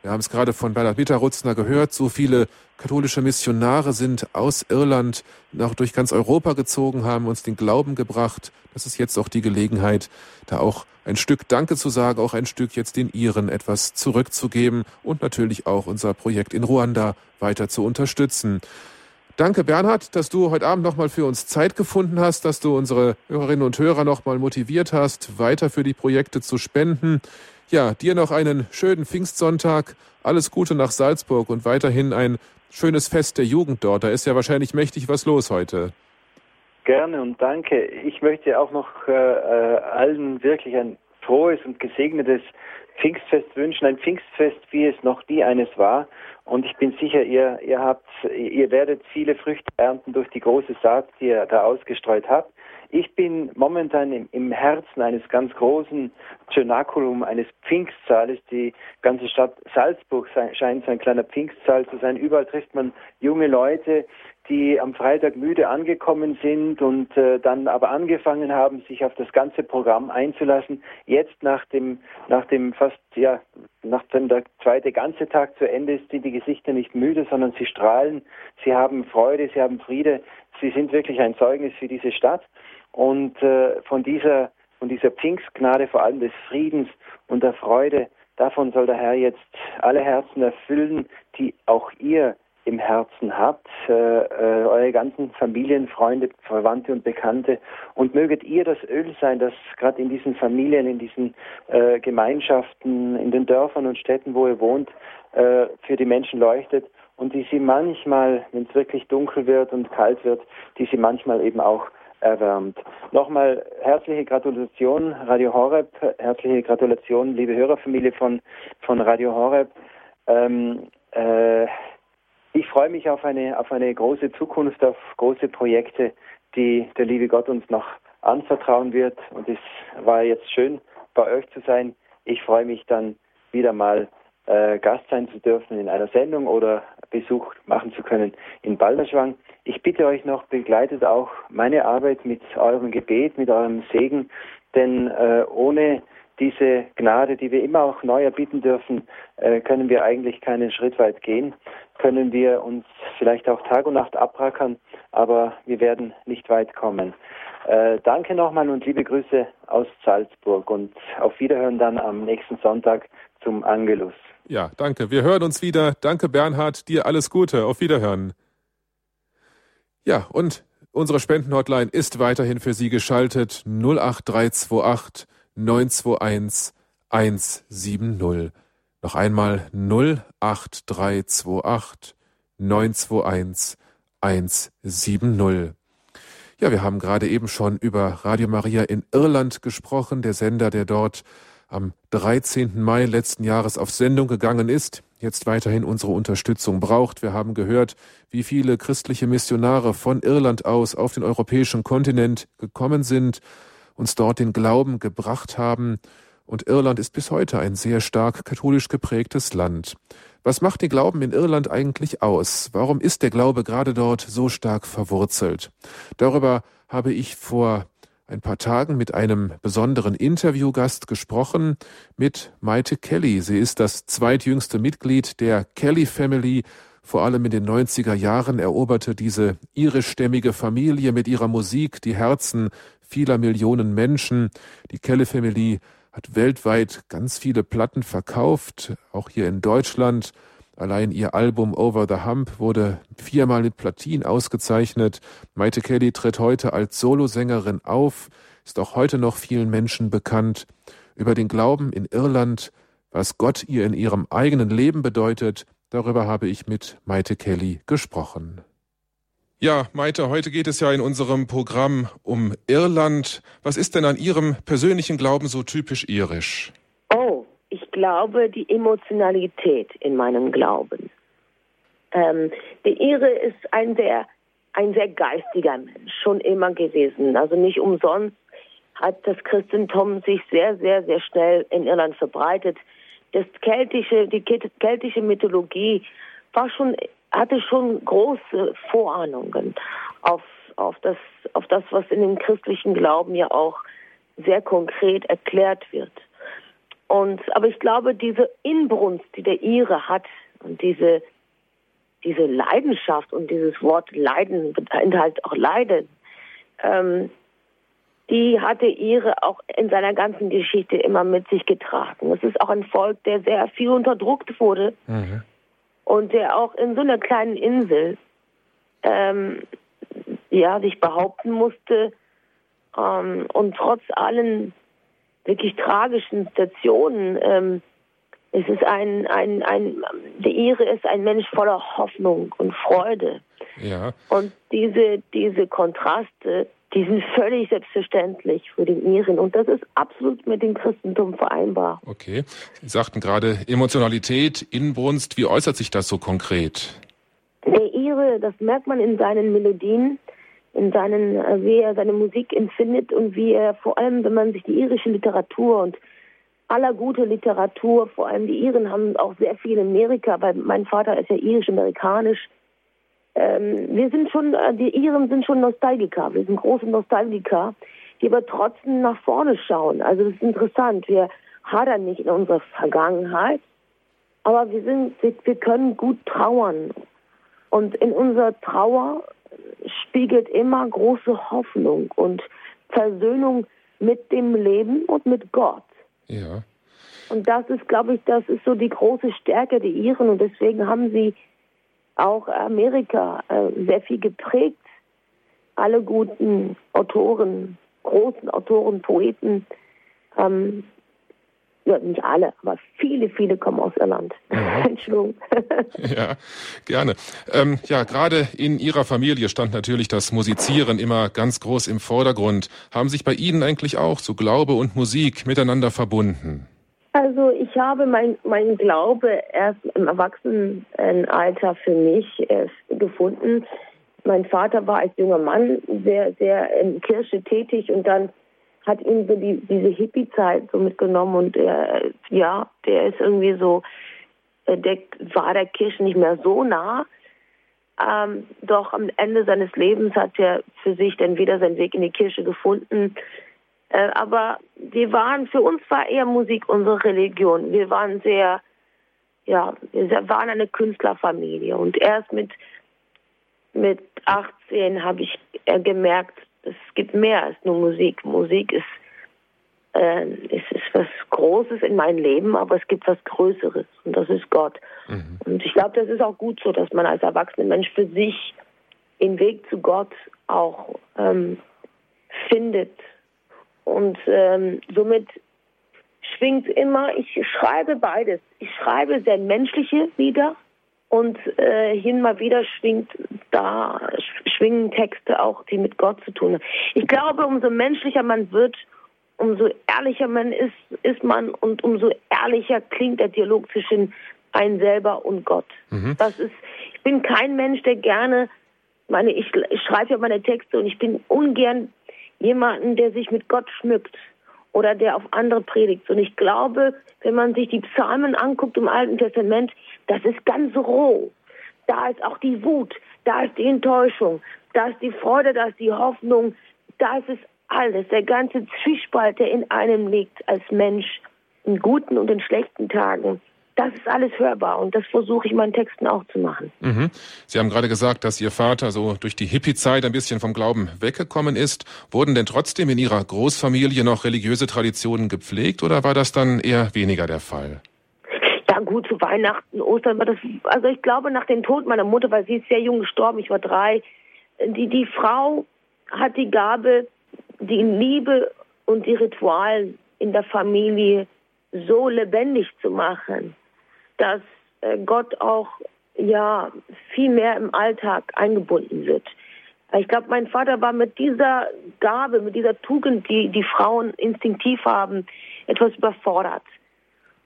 Wir haben es gerade von Bernhard Mitterrutzner gehört. So viele katholische Missionare sind aus Irland noch durch ganz Europa gezogen, haben uns den Glauben gebracht. Das ist jetzt auch die Gelegenheit, da auch ein Stück Danke zu sagen, auch ein Stück jetzt den Iren etwas zurückzugeben und natürlich auch unser Projekt in Ruanda weiter zu unterstützen. Danke, Bernhard, dass du heute Abend nochmal für uns Zeit gefunden hast, dass du unsere Hörerinnen und Hörer nochmal motiviert hast, weiter für die Projekte zu spenden. Ja, dir noch einen schönen Pfingstsonntag. Alles Gute nach Salzburg und weiterhin ein schönes Fest der Jugend dort. Da ist ja wahrscheinlich mächtig was los heute. Gerne und danke. Ich möchte auch noch äh, äh allen wirklich ein frohes und gesegnetes Pfingstfest wünschen. Ein Pfingstfest, wie es noch nie eines war. Und ich bin sicher, ihr, ihr habt, ihr werdet viele Früchte ernten durch die große Saat, die ihr da ausgestreut habt. Ich bin momentan im, im Herzen eines ganz großen Zynakulum, eines Pfingstsaales. Die ganze Stadt Salzburg scheint so ein kleiner Pfingstsaal zu sein. Überall trifft man junge Leute, die am Freitag müde angekommen sind und äh, dann aber angefangen haben, sich auf das ganze Programm einzulassen. Jetzt nach dem, nach dem fast, ja, nachdem der zweite ganze Tag zu Ende ist, sind die Gesichter nicht müde, sondern sie strahlen, sie haben Freude, sie haben Friede, sie sind wirklich ein Zeugnis für diese Stadt. Und äh, von dieser, von dieser Pfingstgnade, vor allem des Friedens und der Freude, davon soll der Herr jetzt alle Herzen erfüllen, die auch ihr im Herzen habt, äh, äh, eure ganzen Familien, Freunde, Verwandte und Bekannte. Und möget ihr das Öl sein, das gerade in diesen Familien, in diesen äh, Gemeinschaften, in den Dörfern und Städten, wo ihr wohnt, äh, für die Menschen leuchtet und die sie manchmal, wenn es wirklich dunkel wird und kalt wird, die sie manchmal eben auch erwärmt. Nochmal herzliche Gratulation, Radio Horeb, herzliche Gratulation, liebe Hörerfamilie von, von Radio Horeb. Ähm, äh, ich freue mich auf eine, auf eine große Zukunft, auf große Projekte, die der liebe Gott uns noch anvertrauen wird. Und es war jetzt schön, bei euch zu sein. Ich freue mich dann wieder mal äh, Gast sein zu dürfen in einer Sendung oder Besuch machen zu können in Balderschwang. Ich bitte euch noch, begleitet auch meine Arbeit mit eurem Gebet, mit eurem Segen, denn äh, ohne diese Gnade, die wir immer auch neu erbitten dürfen, äh, können wir eigentlich keinen Schritt weit gehen, können wir uns vielleicht auch Tag und Nacht abrackern, aber wir werden nicht weit kommen. Äh, danke nochmal und liebe Grüße aus Salzburg und auf Wiederhören dann am nächsten Sonntag zum Angelus. Ja, danke. Wir hören uns wieder. Danke, Bernhard. Dir alles Gute. Auf Wiederhören. Ja, und unsere Spendenhotline ist weiterhin für Sie geschaltet. 08328 921 170. Noch einmal 08328 921 170. Ja, wir haben gerade eben schon über Radio Maria in Irland gesprochen, der Sender, der dort am 13. Mai letzten Jahres auf Sendung gegangen ist, jetzt weiterhin unsere Unterstützung braucht. Wir haben gehört, wie viele christliche Missionare von Irland aus auf den europäischen Kontinent gekommen sind uns dort den Glauben gebracht haben, und Irland ist bis heute ein sehr stark katholisch geprägtes Land. Was macht den Glauben in Irland eigentlich aus? Warum ist der Glaube gerade dort so stark verwurzelt? Darüber habe ich vor ein paar Tagen mit einem besonderen Interviewgast gesprochen, mit Maite Kelly. Sie ist das zweitjüngste Mitglied der Kelly Family. Vor allem in den 90er Jahren eroberte diese irischstämmige Familie mit ihrer Musik die Herzen vieler Millionen Menschen. Die Kelle Family hat weltweit ganz viele Platten verkauft, auch hier in Deutschland. Allein ihr Album Over the Hump wurde viermal mit Platin ausgezeichnet. Maite Kelly tritt heute als Solosängerin auf, ist auch heute noch vielen Menschen bekannt. Über den Glauben in Irland, was Gott ihr in ihrem eigenen Leben bedeutet, darüber habe ich mit Maite Kelly gesprochen. Ja, Maite, heute geht es ja in unserem Programm um Irland. Was ist denn an Ihrem persönlichen Glauben so typisch irisch? Glaube, die Emotionalität in meinem Glauben. Ähm, der Ire ist ein sehr, ein sehr geistiger Mensch, schon immer gewesen. Also nicht umsonst hat das Christentum sich sehr, sehr, sehr schnell in Irland verbreitet. Das keltische, die keltische Mythologie war schon, hatte schon große Vorahnungen auf, auf das, auf das, was in dem christlichen Glauben ja auch sehr konkret erklärt wird. Und, aber ich glaube, diese Inbrunst, die der Ire hat und diese, diese Leidenschaft und dieses Wort Leiden enthält auch Leiden, ähm, die hatte ihre auch in seiner ganzen Geschichte immer mit sich getragen. Es ist auch ein Volk, der sehr viel unterdrückt wurde mhm. und der auch in so einer kleinen Insel ähm, ja, sich behaupten musste ähm, und trotz allen wirklich tragischen Stationen ähm, es ist ein, ein, ein, der Ire ist ein Mensch voller Hoffnung und Freude. Ja. Und diese, diese Kontraste, die sind völlig selbstverständlich für den Iren. Und das ist absolut mit dem Christentum vereinbar. Okay. Sie sagten gerade Emotionalität, Inbrunst. Wie äußert sich das so konkret? Der Ire, das merkt man in seinen Melodien, in seinen, äh, wie er seine Musik empfindet und wie er vor allem, wenn man sich die irische Literatur und aller gute Literatur, vor allem die Iren haben auch sehr viel in Amerika, weil mein Vater ist ja irisch-amerikanisch. Ähm, wir sind schon, äh, die Iren sind schon Nostalgiker, wir sind große Nostalgiker, die aber trotzdem nach vorne schauen. Also das ist interessant, wir hadern nicht in unserer Vergangenheit, aber wir sind, wir, wir können gut trauern. Und in unserer Trauer spiegelt immer große Hoffnung und Versöhnung mit dem Leben und mit Gott. Ja. Und das ist, glaube ich, das ist so die große Stärke der Iren und deswegen haben sie auch Amerika äh, sehr viel geprägt. Alle guten Autoren, großen Autoren, Poeten, ähm, ja, nicht alle, aber viele, viele kommen aus Irland. Ja. *laughs* Entschuldigung. *laughs* ja, gerne. Ähm, ja, gerade in Ihrer Familie stand natürlich das Musizieren immer ganz groß im Vordergrund. Haben sich bei Ihnen eigentlich auch so Glaube und Musik miteinander verbunden? Also ich habe mein, mein Glaube erst im Erwachsenenalter für mich gefunden. Mein Vater war als junger Mann sehr, sehr in Kirche tätig und dann hat ihn so die, diese Hippie-Zeit so mitgenommen und er, ja, der ist irgendwie so, äh, der war der Kirche nicht mehr so nah. Ähm, doch am Ende seines Lebens hat er für sich dann wieder seinen Weg in die Kirche gefunden. Äh, aber wir waren, für uns war eher Musik unsere Religion. Wir waren sehr, ja, wir waren eine Künstlerfamilie. Und erst mit, mit 18 habe ich äh, gemerkt, es gibt mehr als nur Musik. Musik ist, äh, es ist was Großes in meinem Leben, aber es gibt was Größeres und das ist Gott. Mhm. Und ich glaube, das ist auch gut so, dass man als erwachsener Mensch für sich den Weg zu Gott auch ähm, findet. Und ähm, somit schwingt immer, ich schreibe beides. Ich schreibe sehr menschliche Lieder und äh, hin mal wieder schwingt da schwingen Texte auch, die mit Gott zu tun haben. Ich glaube, umso menschlicher man wird, umso ehrlicher man ist, ist man und umso ehrlicher klingt der Dialog zwischen ein selber und Gott. Mhm. Das ist, ich bin kein Mensch, der gerne, meine, ich, ich schreibe ja meine Texte und ich bin ungern jemanden, der sich mit Gott schmückt oder der auf andere predigt. Und ich glaube, wenn man sich die Psalmen anguckt im Alten Testament, das ist ganz roh. Da ist auch die Wut, da ist die Enttäuschung, da ist die Freude, da ist die Hoffnung, da ist es alles, der ganze Zwiespalt, der in einem liegt als Mensch, in guten und in schlechten Tagen. Das ist alles hörbar und das versuche ich in meinen Texten auch zu machen. Mhm. Sie haben gerade gesagt, dass Ihr Vater so durch die Hippie-Zeit ein bisschen vom Glauben weggekommen ist. Wurden denn trotzdem in Ihrer Großfamilie noch religiöse Traditionen gepflegt oder war das dann eher weniger der Fall? Ja gut, zu Weihnachten, Ostern war das, also ich glaube nach dem Tod meiner Mutter, weil sie ist sehr jung gestorben, ich war drei, die, die Frau hat die Gabe, die Liebe und die Ritualen in der Familie so lebendig zu machen dass äh, Gott auch ja viel mehr im Alltag eingebunden wird. Ich glaube, mein Vater war mit dieser Gabe, mit dieser Tugend, die die Frauen instinktiv haben, etwas überfordert.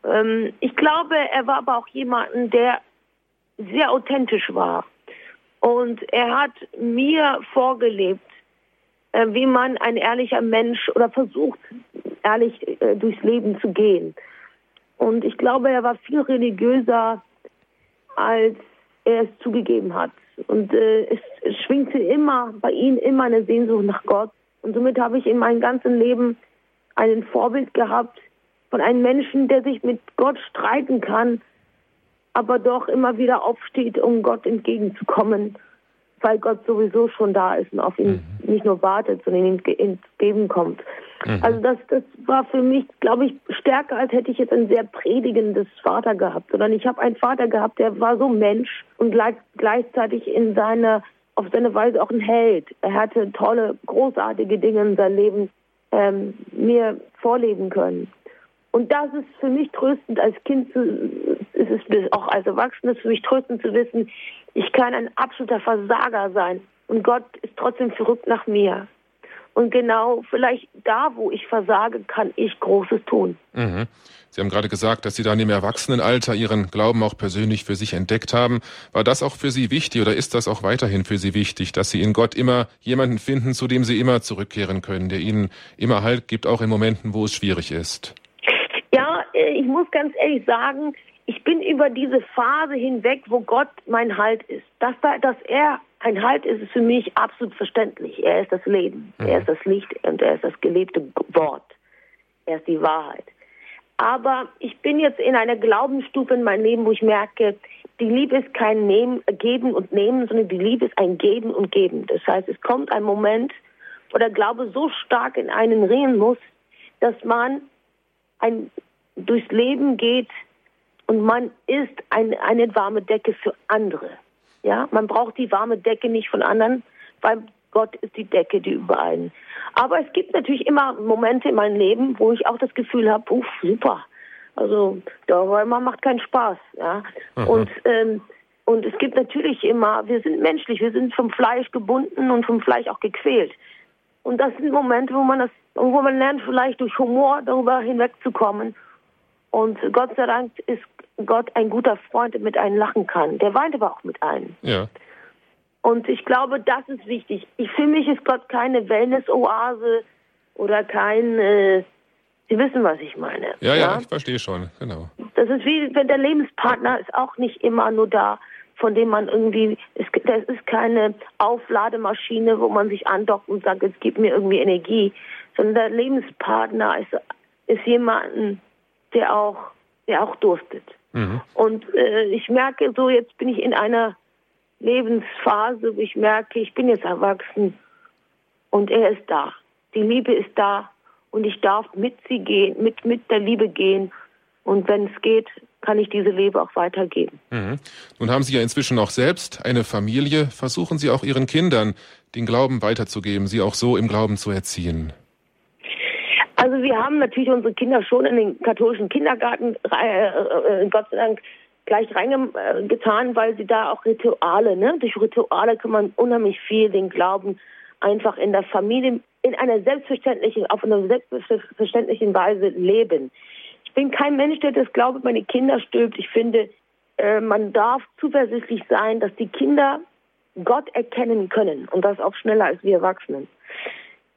Ähm, ich glaube, er war aber auch jemanden, der sehr authentisch war. Und er hat mir vorgelebt, äh, wie man ein ehrlicher Mensch oder versucht, ehrlich äh, durchs Leben zu gehen. Und ich glaube, er war viel religiöser, als er es zugegeben hat. Und äh, es, es schwingte immer bei ihm immer eine Sehnsucht nach Gott. Und somit habe ich in meinem ganzen Leben ein Vorbild gehabt von einem Menschen, der sich mit Gott streiten kann, aber doch immer wieder aufsteht, um Gott entgegenzukommen, weil Gott sowieso schon da ist und auf ihn mhm. nicht nur wartet, sondern ihm entgegenkommt. Mhm. Also das, das war für mich, glaube ich, stärker, als hätte ich jetzt ein sehr predigendes Vater gehabt. Sondern ich habe einen Vater gehabt, der war so Mensch und gleich, gleichzeitig in seiner, auf seine Weise auch ein Held. Er hatte tolle, großartige Dinge in seinem Leben ähm, mir vorleben können. Und das ist für mich tröstend als Kind, zu, ist es auch als Erwachsenes für mich tröstend zu wissen, ich kann ein absoluter Versager sein und Gott ist trotzdem verrückt nach mir. Und genau vielleicht da, wo ich versage, kann ich Großes tun. Mhm. Sie haben gerade gesagt, dass Sie dann im Erwachsenenalter Ihren Glauben auch persönlich für sich entdeckt haben. War das auch für Sie wichtig oder ist das auch weiterhin für Sie wichtig, dass Sie in Gott immer jemanden finden, zu dem Sie immer zurückkehren können, der Ihnen immer Halt gibt, auch in Momenten, wo es schwierig ist? Ja, äh, ich muss ganz ehrlich sagen, ich bin über diese Phase hinweg, wo Gott mein Halt ist. Dass, da, dass er ein Halt ist, für mich absolut verständlich. Er ist das Leben, mhm. er ist das Licht und er ist das gelebte Wort. Er ist die Wahrheit. Aber ich bin jetzt in einer Glaubensstufe in meinem Leben, wo ich merke, die Liebe ist kein Nehmen, Geben und Nehmen, sondern die Liebe ist ein Geben und Geben. Das heißt, es kommt ein Moment, wo der Glaube so stark in einen reden muss, dass man ein, durchs Leben geht und man ist ein, eine warme Decke für andere. Ja, man braucht die warme Decke nicht von anderen, weil Gott ist die Decke, die über einen. Aber es gibt natürlich immer Momente in meinem Leben, wo ich auch das Gefühl habe, uff, super. Also, da man macht keinen Spaß. Ja. Und, ähm, und es gibt natürlich immer, wir sind menschlich, wir sind vom Fleisch gebunden und vom Fleisch auch gequält. Und das sind Momente, wo man das, wo man lernt, vielleicht durch Humor darüber hinwegzukommen. Und Gott sei Dank ist Gott ein guter Freund, der mit einem lachen kann. Der weint aber auch mit einem. Ja. Und ich glaube, das ist wichtig. Ich, für mich ist Gott keine Wellness-Oase oder kein, äh, Sie wissen, was ich meine. Ja, ja, ja, ich verstehe schon, genau. Das ist wie, wenn der Lebenspartner ist auch nicht immer nur da, von dem man irgendwie, es, das ist keine Auflademaschine, wo man sich andockt und sagt, es gibt mir irgendwie Energie, sondern der Lebenspartner ist, ist jemand, der auch, der auch durstet. Mhm. Und äh, ich merke so, jetzt bin ich in einer Lebensphase, wo ich merke, ich bin jetzt erwachsen und er ist da. Die Liebe ist da und ich darf mit sie gehen, mit, mit der Liebe gehen. Und wenn es geht, kann ich diese Liebe auch weitergeben. Mhm. Nun haben Sie ja inzwischen auch selbst eine Familie. Versuchen Sie auch Ihren Kindern den Glauben weiterzugeben, sie auch so im Glauben zu erziehen. Also wir haben natürlich unsere Kinder schon in den katholischen Kindergarten, äh, äh, Gott sei Dank, gleich reingetan, weil sie da auch Rituale, ne? durch Rituale kann man unheimlich viel den Glauben einfach in der Familie in einer selbstverständlichen, auf einer selbstverständlichen Weise leben. Ich bin kein Mensch, der das Glaube meine Kinder stülpt. Ich finde, äh, man darf zuversichtlich sein, dass die Kinder Gott erkennen können und das auch schneller als wir Erwachsenen.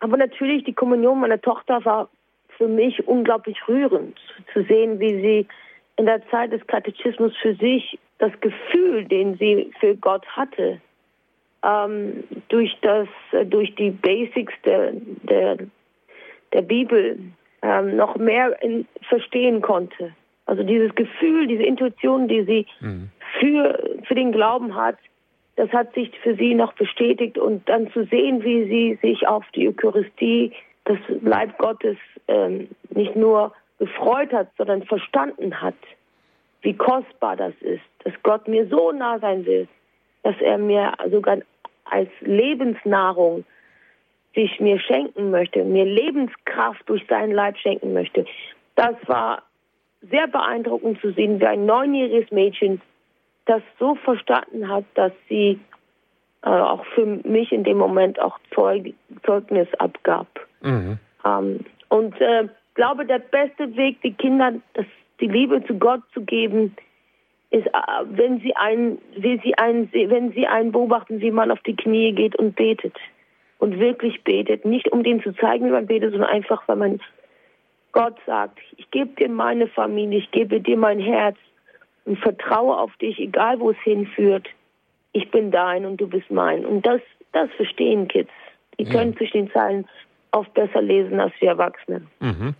Aber natürlich, die Kommunion meiner Tochter war für mich unglaublich rührend, zu sehen, wie sie in der Zeit des Katechismus für sich das Gefühl, den sie für Gott hatte, ähm, durch das, durch die Basics der, der, der Bibel ähm, noch mehr in, verstehen konnte. Also dieses Gefühl, diese Intuition, die sie mhm. für, für den Glauben hat, das hat sich für sie noch bestätigt und dann zu sehen, wie sie sich auf die Eucharistie, das Leib Gottes, ähm, nicht nur gefreut hat, sondern verstanden hat, wie kostbar das ist, dass Gott mir so nah sein will, dass er mir sogar als Lebensnahrung sich mir schenken möchte, mir Lebenskraft durch seinen Leib schenken möchte. Das war sehr beeindruckend zu sehen, wie ein neunjähriges Mädchen das so verstanden hat, dass sie äh, auch für mich in dem Moment auch Zeug, Zeugnis abgab. Mhm. Ähm, und äh, glaube, der beste Weg, die Kinder das die Liebe zu Gott zu geben, ist, äh, wenn sie einen, wenn sie einen, wenn sie einen beobachten, wie man auf die Knie geht und betet und wirklich betet, nicht um den zu zeigen, wie man betet, sondern einfach, weil man Gott sagt, ich gebe dir meine Familie, ich gebe dir mein Herz und vertraue auf dich, egal wo es hinführt. Ich bin dein und du bist mein. Und das, das verstehen Kids. Die können zwischen den Zeilen oft besser lesen als wir Erwachsene. Mhm.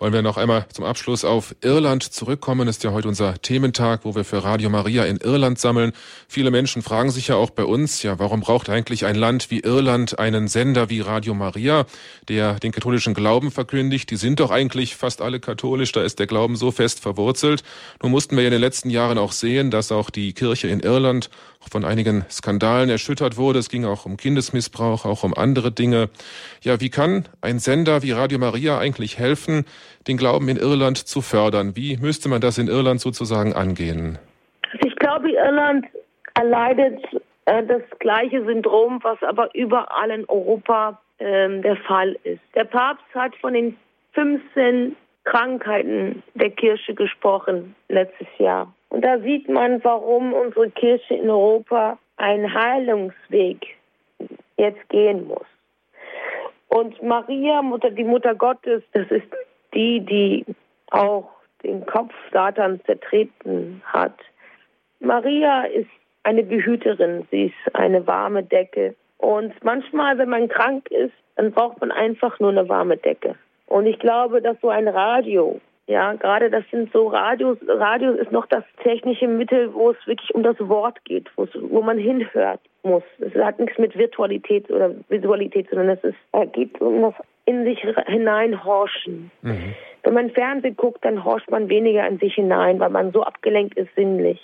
Wollen wir noch einmal zum Abschluss auf Irland zurückkommen? Ist ja heute unser Thementag, wo wir für Radio Maria in Irland sammeln. Viele Menschen fragen sich ja auch bei uns, ja, warum braucht eigentlich ein Land wie Irland einen Sender wie Radio Maria, der den katholischen Glauben verkündigt? Die sind doch eigentlich fast alle katholisch, da ist der Glauben so fest verwurzelt. Nun mussten wir ja in den letzten Jahren auch sehen, dass auch die Kirche in Irland von einigen Skandalen erschüttert wurde. Es ging auch um Kindesmissbrauch, auch um andere Dinge. Ja, wie kann ein Sender wie Radio Maria eigentlich helfen, den Glauben in Irland zu fördern? Wie müsste man das in Irland sozusagen angehen? Ich glaube, Irland erleidet äh, das gleiche Syndrom, was aber überall in Europa äh, der Fall ist. Der Papst hat von den 15 Krankheiten der Kirche gesprochen letztes Jahr. Und da sieht man, warum unsere Kirche in Europa einen Heilungsweg jetzt gehen muss. Und Maria, Mutter, die Mutter Gottes, das ist die, die auch den Kopf Satans zertreten hat. Maria ist eine Behüterin, sie ist eine warme Decke. Und manchmal, wenn man krank ist, dann braucht man einfach nur eine warme Decke. Und ich glaube, dass so ein Radio ja, gerade das sind so Radios. Radio ist noch das technische Mittel, wo es wirklich um das Wort geht, wo man hinhört muss. Es hat nichts mit Virtualität oder Visualität, sondern es ist, äh, geht um das in sich hineinhorchen. Mhm. Wenn man Fernsehen guckt, dann horcht man weniger in sich hinein, weil man so abgelenkt ist sinnlich.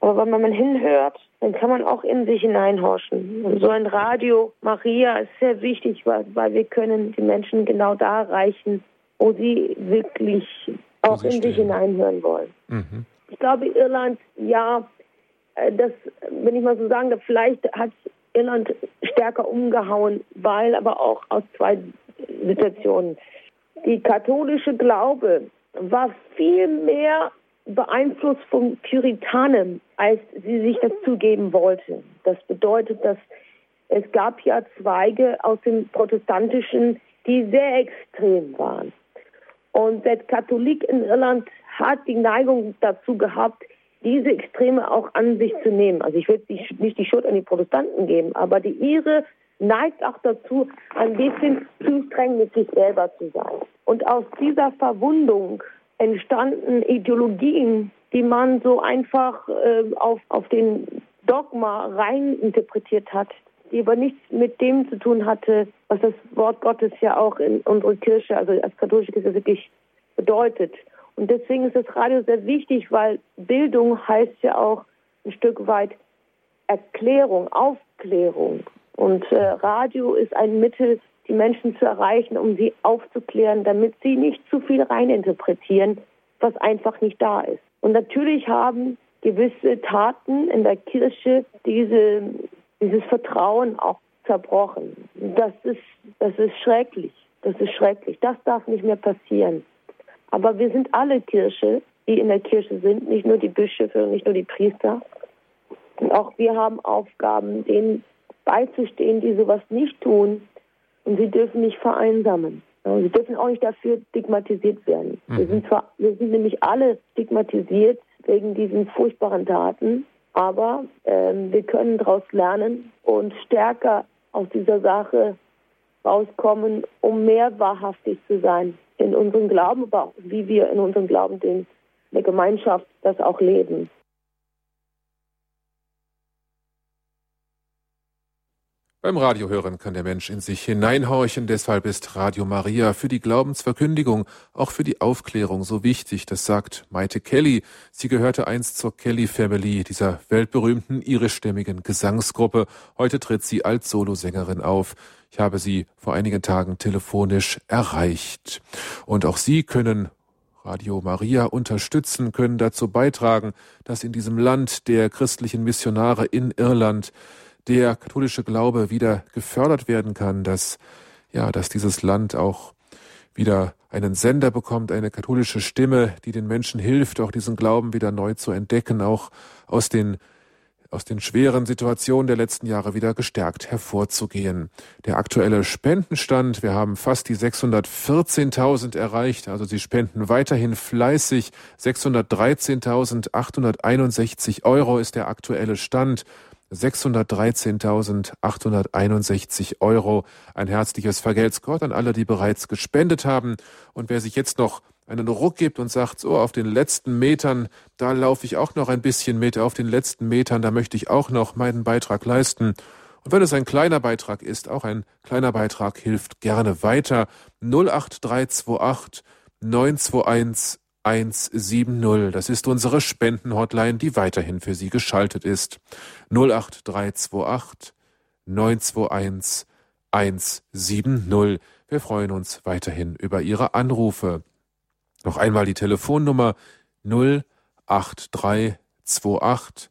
Aber wenn man hinhört, dann kann man auch in sich hineinhorchen. Und so ein Radio Maria ist sehr wichtig, weil, weil wir können die Menschen genau da erreichen, wo sie wirklich auch in sich hineinhören wollen. Mhm. Ich glaube, Irland, ja, äh, das, wenn ich mal so sagen darf, vielleicht hat Irland stärker umgehauen, weil aber auch aus zwei Situationen. Die katholische Glaube war viel mehr beeinflusst vom Puritanen, als sie sich das zugeben wollte. Das bedeutet, dass es gab ja Zweige aus dem Protestantischen, die sehr extrem waren. Und der Katholik in Irland hat die Neigung dazu gehabt, diese Extreme auch an sich zu nehmen. Also ich will nicht die Schuld an die Protestanten geben, aber die ihre neigt auch dazu, ein bisschen zu streng mit sich selber zu sein. Und aus dieser Verwundung entstanden Ideologien, die man so einfach äh, auf, auf den Dogma rein interpretiert hat, die aber nichts mit dem zu tun hatte, was das Wort Gottes ja auch in unserer Kirche, also als katholische Kirche wirklich bedeutet. Und deswegen ist das Radio sehr wichtig, weil Bildung heißt ja auch ein Stück weit Erklärung, Aufklärung. Und äh, Radio ist ein Mittel, die Menschen zu erreichen, um sie aufzuklären, damit sie nicht zu viel reininterpretieren, was einfach nicht da ist. Und natürlich haben gewisse Taten in der Kirche diese dieses Vertrauen auch zerbrochen. Das ist, das ist schrecklich. Das ist schrecklich. Das darf nicht mehr passieren. Aber wir sind alle Kirche, die in der Kirche sind, nicht nur die Bischöfe und nicht nur die Priester. Und auch wir haben Aufgaben, denen beizustehen, die sowas nicht tun. Und sie dürfen nicht vereinsamen. Sie dürfen auch nicht dafür stigmatisiert werden. Mhm. Wir, sind zwar, wir sind nämlich alle stigmatisiert wegen diesen furchtbaren Taten, aber ähm, wir können daraus lernen und stärker aus dieser Sache rauskommen, um mehr wahrhaftig zu sein in unserem Glauben, aber auch wie wir in unserem Glauben den, der Gemeinschaft das auch leben. Beim Radiohören kann der Mensch in sich hineinhorchen, deshalb ist Radio Maria für die Glaubensverkündigung, auch für die Aufklärung so wichtig, das sagt Maite Kelly. Sie gehörte einst zur Kelly Family, dieser weltberühmten irischstämmigen Gesangsgruppe. Heute tritt sie als Solosängerin auf. Ich habe sie vor einigen Tagen telefonisch erreicht. Und auch Sie können Radio Maria unterstützen, können dazu beitragen, dass in diesem Land der christlichen Missionare in Irland der katholische Glaube wieder gefördert werden kann, dass, ja, dass dieses Land auch wieder einen Sender bekommt, eine katholische Stimme, die den Menschen hilft, auch diesen Glauben wieder neu zu entdecken, auch aus den aus den schweren Situationen der letzten Jahre wieder gestärkt hervorzugehen. Der aktuelle Spendenstand, wir haben fast die 614.000 erreicht, also Sie spenden weiterhin fleißig. 613.861 Euro ist der aktuelle Stand. 613.861 Euro. Ein herzliches Vergelt's Gott an alle, die bereits gespendet haben. Und wer sich jetzt noch einen Ruck gibt und sagt, so auf den letzten Metern, da laufe ich auch noch ein bisschen mit, auf den letzten Metern, da möchte ich auch noch meinen Beitrag leisten. Und wenn es ein kleiner Beitrag ist, auch ein kleiner Beitrag hilft gerne weiter. 08328 921 170. Das ist unsere Spendenhotline, die weiterhin für Sie geschaltet ist. 08328 921 170. Wir freuen uns weiterhin über Ihre Anrufe. Noch einmal die Telefonnummer 08328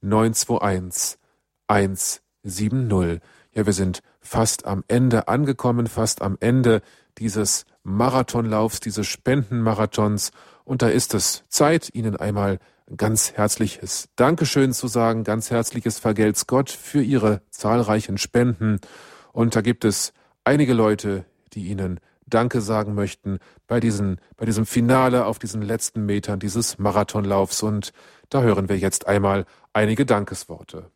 921 170. Ja, wir sind fast am Ende angekommen, fast am Ende dieses Marathonlaufs, dieses Spendenmarathons. Und da ist es Zeit, Ihnen einmal ganz herzliches Dankeschön zu sagen, ganz herzliches Vergelt's Gott für Ihre zahlreichen Spenden. Und da gibt es einige Leute, die Ihnen Danke sagen möchten bei, diesen, bei diesem Finale auf diesen letzten Metern dieses Marathonlaufs. Und da hören wir jetzt einmal einige Dankesworte.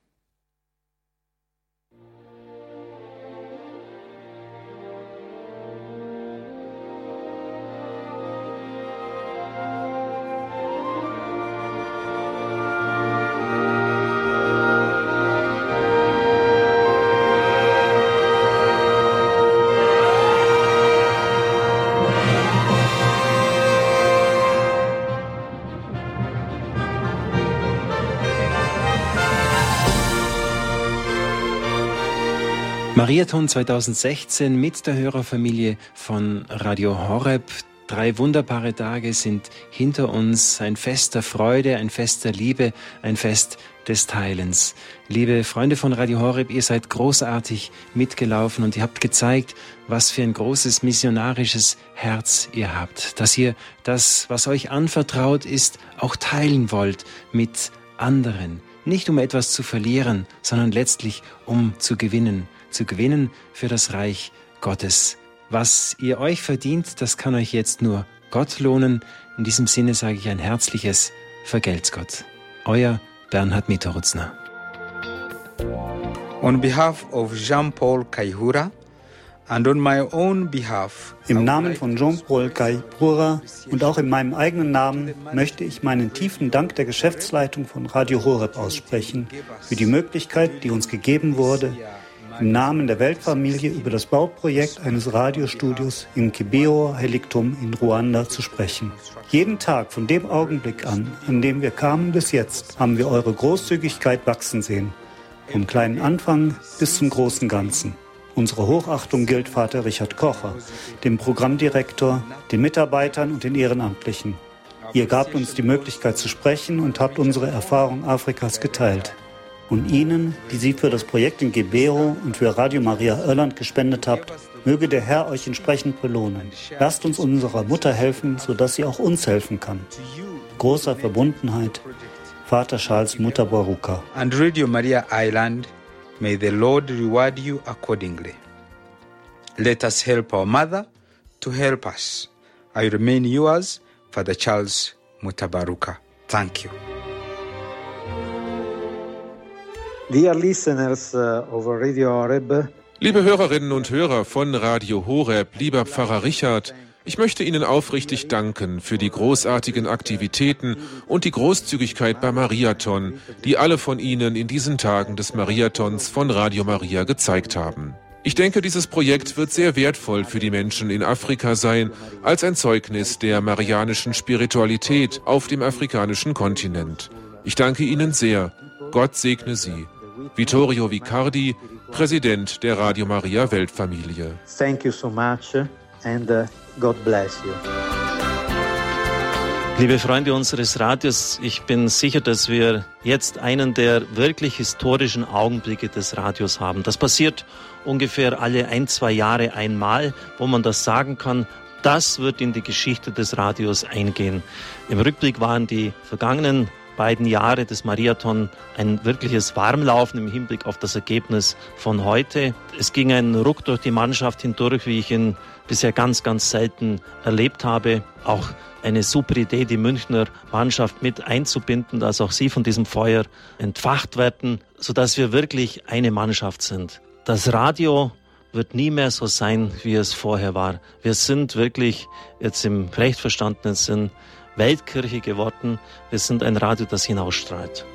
Mariathon 2016 mit der Hörerfamilie von Radio Horeb. Drei wunderbare Tage sind hinter uns, ein Fest der Freude, ein Fest der Liebe, ein Fest des Teilens. Liebe Freunde von Radio Horeb, ihr seid großartig mitgelaufen und ihr habt gezeigt, was für ein großes missionarisches Herz ihr habt, dass ihr das, was euch anvertraut ist, auch teilen wollt mit anderen. Nicht um etwas zu verlieren, sondern letztlich um zu gewinnen zu gewinnen für das Reich Gottes. Was ihr euch verdient, das kann euch jetzt nur Gott lohnen. In diesem Sinne sage ich ein herzliches Vergelt's Gott. Euer Bernhard Mitterutzner. On behalf of Jean-Paul Kaihura and on my own behalf, Im Namen von Jean-Paul Kaihura und auch in meinem eigenen Namen möchte ich meinen tiefen Dank der Geschäftsleitung von Radio Horeb aussprechen für die Möglichkeit, die uns gegeben wurde, im Namen der Weltfamilie über das Bauprojekt eines Radiostudios im Kibeo Heliktum in Ruanda zu sprechen. Jeden Tag von dem Augenblick an, an dem wir kamen bis jetzt, haben wir eure Großzügigkeit wachsen sehen. Vom kleinen Anfang bis zum großen Ganzen. Unsere Hochachtung gilt Vater Richard Kocher, dem Programmdirektor, den Mitarbeitern und den Ehrenamtlichen. Ihr gabt uns die Möglichkeit zu sprechen und habt unsere Erfahrung Afrikas geteilt und Ihnen, die Sie für das Projekt in Gebero und für Radio Maria Irland gespendet habt, möge der Herr euch entsprechend belohnen. Lasst uns unserer Mutter helfen, sodass sie auch uns helfen kann. Großer Verbundenheit, Vater Charles Mutter Baruka. And Radio Maria Island, may the Lord reward you accordingly. Let us help our mother to help us. I remain yours, Father Charles Mutabaruka. Thank you. Dear listeners uh, of Radio Horeb, Liebe Hörerinnen und Hörer von Radio Horeb, lieber Pfarrer Richard, ich möchte Ihnen aufrichtig danken für die großartigen Aktivitäten und die Großzügigkeit beim Mariathon, die alle von Ihnen in diesen Tagen des Mariathons von Radio Maria gezeigt haben. Ich denke, dieses Projekt wird sehr wertvoll für die Menschen in Afrika sein, als ein Zeugnis der marianischen Spiritualität auf dem afrikanischen Kontinent. Ich danke Ihnen sehr. Gott segne Sie. Vittorio Vicardi, Präsident der Radio Maria Weltfamilie. thank you so much and uh, God bless you. Liebe Freunde unseres Radios, ich bin sicher, dass wir jetzt einen der wirklich historischen Augenblicke des Radios haben. Das passiert ungefähr alle ein, zwei Jahre einmal, wo man das sagen kann. Das wird in die Geschichte des Radios eingehen. Im Rückblick waren die vergangenen beiden Jahre des Marathon ein wirkliches Warmlaufen im Hinblick auf das Ergebnis von heute. Es ging ein Ruck durch die Mannschaft hindurch, wie ich ihn bisher ganz, ganz selten erlebt habe. Auch eine super Idee, die Münchner Mannschaft mit einzubinden, dass auch sie von diesem Feuer entfacht werden, sodass wir wirklich eine Mannschaft sind. Das Radio wird nie mehr so sein, wie es vorher war. Wir sind wirklich jetzt im recht verstandenen Sinn Weltkirche geworden. Wir sind ein Radio, das hinausstrahlt.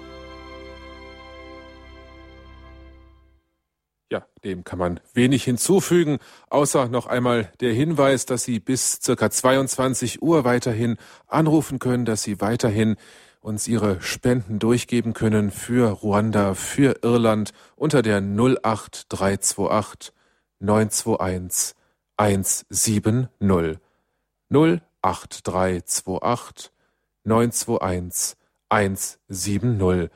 Ja, dem kann man wenig hinzufügen, außer noch einmal der Hinweis, dass Sie bis circa 22 Uhr weiterhin anrufen können, dass Sie weiterhin uns Ihre Spenden durchgeben können für Ruanda, für Irland unter der 08328 921 170 08328 921 170.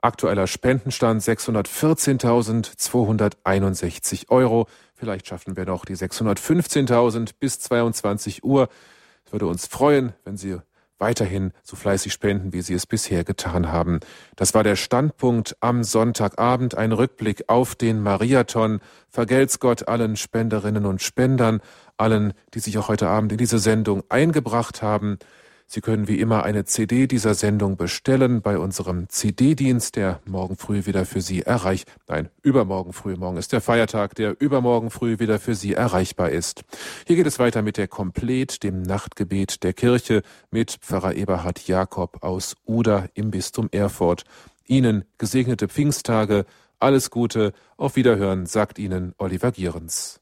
Aktueller Spendenstand 614.261 Euro. Vielleicht schaffen wir noch die 615.000 bis 22 Uhr. Es würde uns freuen, wenn Sie weiterhin so fleißig spenden, wie Sie es bisher getan haben. Das war der Standpunkt am Sonntagabend, ein Rückblick auf den Mariathon. Vergelt's Gott allen Spenderinnen und Spendern, allen, die sich auch heute Abend in diese Sendung eingebracht haben. Sie können wie immer eine CD dieser Sendung bestellen bei unserem CD-Dienst, der morgen früh wieder für Sie erreicht. Nein, übermorgen früh. Morgen ist der Feiertag, der übermorgen früh wieder für Sie erreichbar ist. Hier geht es weiter mit der Komplet, dem Nachtgebet der Kirche mit Pfarrer Eberhard Jakob aus Uda im Bistum Erfurt. Ihnen gesegnete Pfingsttage, alles Gute, auf Wiederhören, sagt Ihnen Oliver Gierens.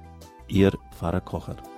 Ihr Pfarrer Kocher.